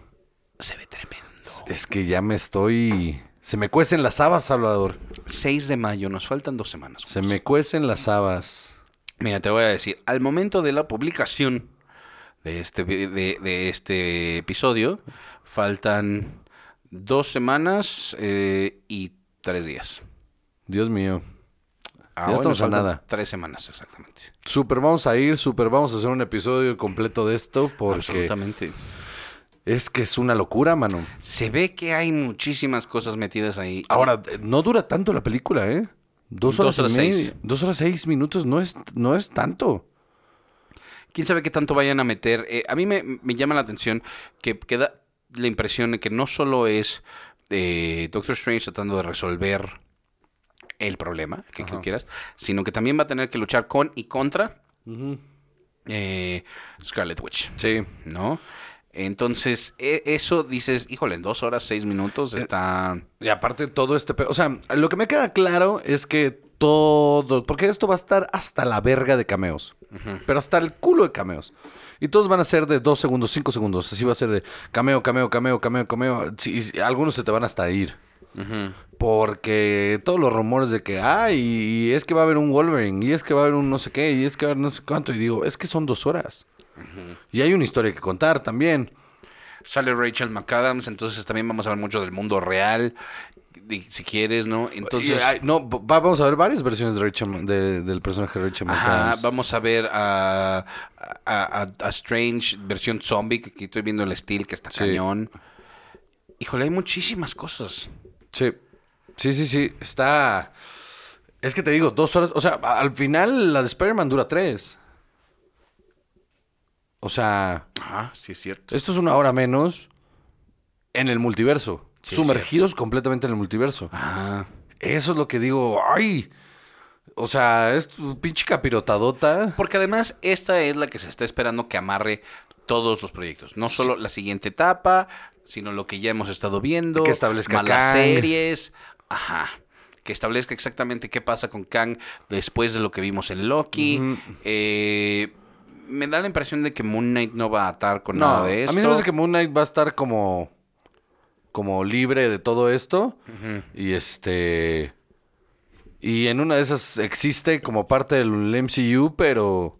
Se ve tremendo. Es que ya me estoy... Se me cuecen las habas, Salvador. 6 de mayo, nos faltan dos semanas. Se me cuecen las habas. Mira, te voy a decir, al momento de la publicación de este, de este episodio, faltan dos semanas eh, y tres días. Dios mío. Ah, Ya estamos a nada. Tres semanas, exactamente. Super, vamos a ir, super, vamos a hacer un episodio completo de esto porque Absolutamente. es que es una locura, mano. Se ve que hay muchísimas cosas metidas ahí. Ahora, eh, no dura tanto la película, ¿eh? Dos Dos horas, horas y seis. Dos horas seis minutos no es, no es tanto. quién sabe qué tanto vayan a meter. Eh, a mí me, me llama la atención que queda la impresión de que no solo es eh, Doctor Strange tratando de resolver el problema, que, que quieras, sino que también va a tener que luchar con y contra eh, Scarlet Witch, Sí. ¿no? Entonces, e- eso dices, híjole, en dos horas, seis minutos está... Y aparte todo este... O sea, lo que me queda claro es que todo... Porque esto va a estar hasta la verga de cameos. Pero hasta el culo de cameos. Y todos van a ser de dos segundos, cinco segundos. Así va a ser de cameo, cameo, cameo, cameo, cameo. Sí, y sí, algunos se te van hasta ir. Porque todos los rumores de que, ay, y es que va a haber un Wolverine, y es que va a haber un no sé qué, y es que va a haber no sé cuánto. Y digo, es que son dos horas. Y hay una historia que contar también. Sale Rachel McAdams, entonces también vamos a ver mucho del mundo real, si quieres, ¿no? Entonces... Y, no, va- vamos a ver varias versiones de del personaje de Rachel Ajá, vamos a ver a, a, a- a Strange versión zombie, que aquí estoy viendo el estilo que está Sí. cañón. Híjole, hay muchísimas cosas. Sí, sí, sí, sí. Está. Es que te digo, dos horas. O sea, al final la de Spider-Man dura tres. O sea, Ajá, sí es cierto. esto es una hora menos en el multiverso. Sí, sumergidos completamente en el multiverso. Ajá. Eso es lo que digo. ¡Ay! O sea, es tu pinche capirotadota. Porque además esta es la que se está esperando que amarre todos los proyectos. No solo la siguiente etapa, sino lo que ya hemos estado viendo. Que establezca más las Kang. series. Ajá. Que establezca exactamente qué pasa con Kang después de lo que vimos en Loki. Eh, me da la impresión de que Moon Knight no va a atar con nada de esto. a mí me parece que Moon Knight va a estar como. Como libre de todo esto. Y este. Y en una de esas existe como parte del MCU, pero.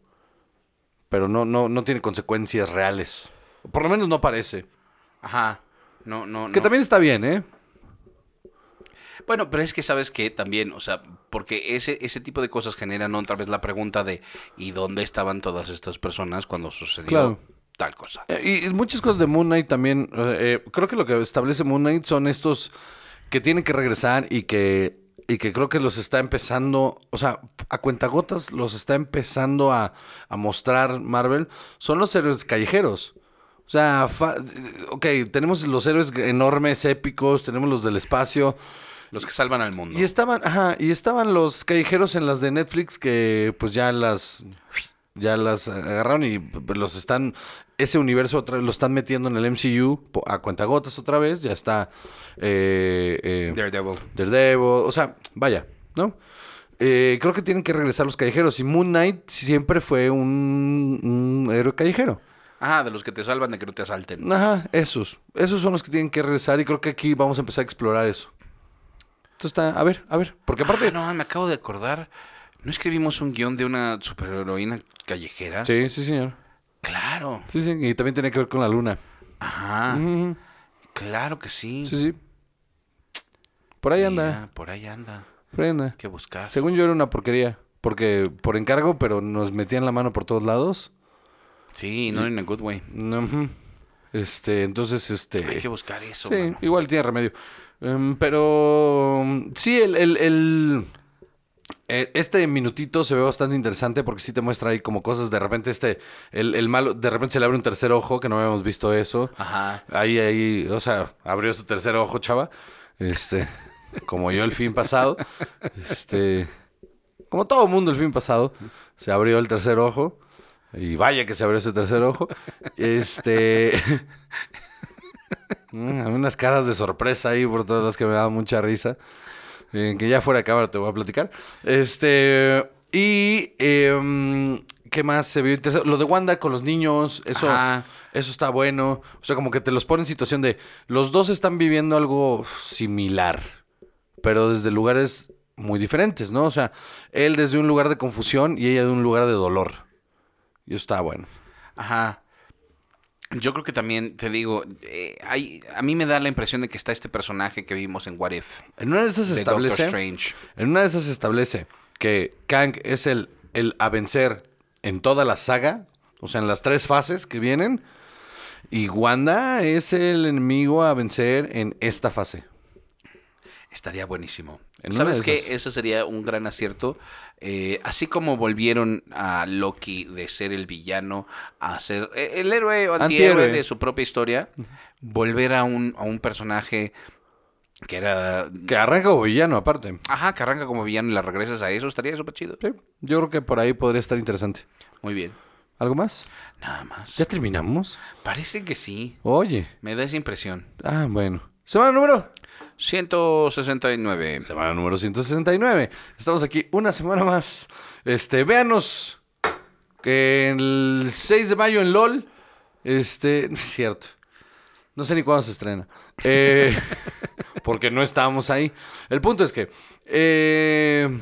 Pero no, no, no tiene consecuencias reales. Por lo menos no parece. Ajá. No, no, Que no. también está bien, ¿eh? Bueno, pero es que sabes que también, o sea, porque ese, ese tipo de cosas generan otra vez la pregunta de ¿y dónde estaban todas estas personas cuando sucedió Claro. Tal cosa? Eh, Y muchas cosas de Moon Knight también. eh, eh, creo que lo que establece Moon Knight son estos que tienen que regresar y que, y que creo que los está empezando. O sea, a cuentagotas los está empezando a, a mostrar Marvel. Son los héroes callejeros. O sea, fa- ok, tenemos los héroes enormes, épicos, tenemos los del espacio. Los que salvan al mundo. Y estaban, ajá, y estaban los callejeros en las de Netflix que pues ya las ya las agarraron y pues, los están ese universo otra lo están metiendo en el MCU a cuentagotas otra vez, ya está eh, eh, Daredevil. Daredevil, o sea, vaya, ¿no? Eh, creo que tienen que regresar los callejeros y Moon Knight siempre fue un, un héroe callejero. Ajá, de los que te salvan de que no te asalten. Ajá, esos. Esos son los que tienen que regresar y creo que aquí vamos a empezar a explorar eso. Entonces está, a ver, a ver, porque aparte... Ah, no, me acabo de acordar. ¿No escribimos un guion de una superheroína callejera? Sí, sí, señor. Claro. Sí, sí, y también tiene que ver con la luna. Ajá. Claro que sí. Sí, sí. Por ahí anda, por ahí anda. por ahí anda. Hay que buscar. Según yo era una porquería, porque por encargo, pero nos metían la mano por todos lados. Sí, no in a good way. No. Este, entonces, este... Hay que buscar eso. Sí, mano. igual tiene remedio. Em, pero sí, el, el, el- este minutito se ve bastante interesante porque sí te muestra ahí como cosas. De repente, este, el, el malo, de repente se le abre un tercer ojo, que no habíamos visto eso. Ajá. Ahí, ahí, o sea, abrió su tercer ojo, chava. Este, como yo el fin pasado. Este, como todo mundo el fin pasado, se abrió el tercer ojo. Y vaya que se abrió ese tercer ojo. Este. Mm, unas caras de sorpresa ahí por todas las que me daban mucha risa. Eh, que ya fuera de cámara te voy a platicar. Este. Y. em, ¿Qué más se vio? Lo de Wanda con los niños. Eso. Ajá. Eso está bueno. O sea, como que te los pone en situación de. Los dos están viviendo algo similar. Pero desde lugares muy diferentes, ¿no? O sea, él desde un lugar de confusión y ella de un lugar de dolor. Y eso está bueno. Ajá. Yo creo que también, te digo, eh, hay, a mí me da la impresión de que está este personaje que vimos en What If, En una de esas de establece. Strange. En una de esas se establece que Kang es el, el a vencer en toda la saga, o sea, en las tres fases que vienen, y Wanda es el enemigo a vencer en esta fase. Estaría buenísimo. En ¿Sabes qué? esas. Ese sería un gran acierto. Eh, así como volvieron a Loki de ser el villano a ser eh, el héroe o antihéroe Antihéroe. de su propia historia, volver a un, a un personaje que era... Que arranca como villano, aparte. Ajá, que arranca como villano y la regresas a eso, estaría súper chido. Sí, yo creo que por ahí podría estar interesante. Muy bien. ¿Algo más? Nada más. ¿Ya terminamos? Parece que sí. Oye. Me da esa impresión. Ah, bueno. Semana número. 169. Semana número 169. Estamos aquí una semana más. Este, véanos. Que el 6 de mayo en LOL. Este, no es cierto. No sé ni cuándo se estrena. Eh, porque no estábamos ahí. El punto es que, eh,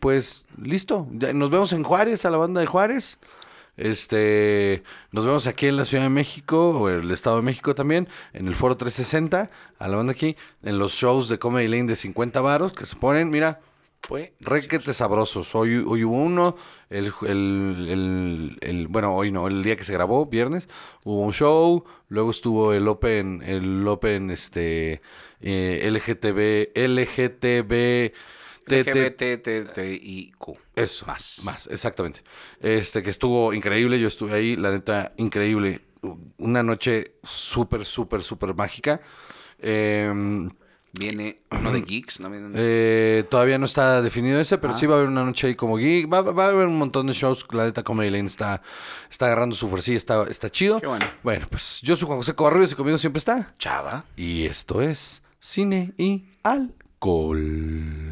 pues, listo. Ya nos vemos en Juárez, a la banda de Juárez. Este, nos vemos aquí en la Ciudad de México, o el Estado de México también, en el Foro 360, a la banda aquí, en los shows de Comedy Lane de 50 varos, que se ponen, mira, Fue requete sabrosos. Hoy, hoy hubo uno, el, el, el- el- bueno, hoy no, el día que se grabó, viernes, hubo un show, luego estuvo el Open, el Open, este, eh, LGTB, LGTB, LGBTTIQ. eso, Más. más, exactamente. Este, que estuvo increíble, yo estuve ahí, la neta, increíble. Una noche súper, súper, súper mágica. Em, Viene uno de Geeks, ¿no? Viene- eh, todavía no está definido ese, pero Ah. sí va a haber una noche ahí como geek. Va, va a haber un montón de shows. La neta, Comedy Lane está, está agarrando su fuerza está, está chido. Qué bueno. Bueno, pues yo soy Juan José Covarrubias y conmigo siempre está. Chava. Y esto es Cine y Alcohol.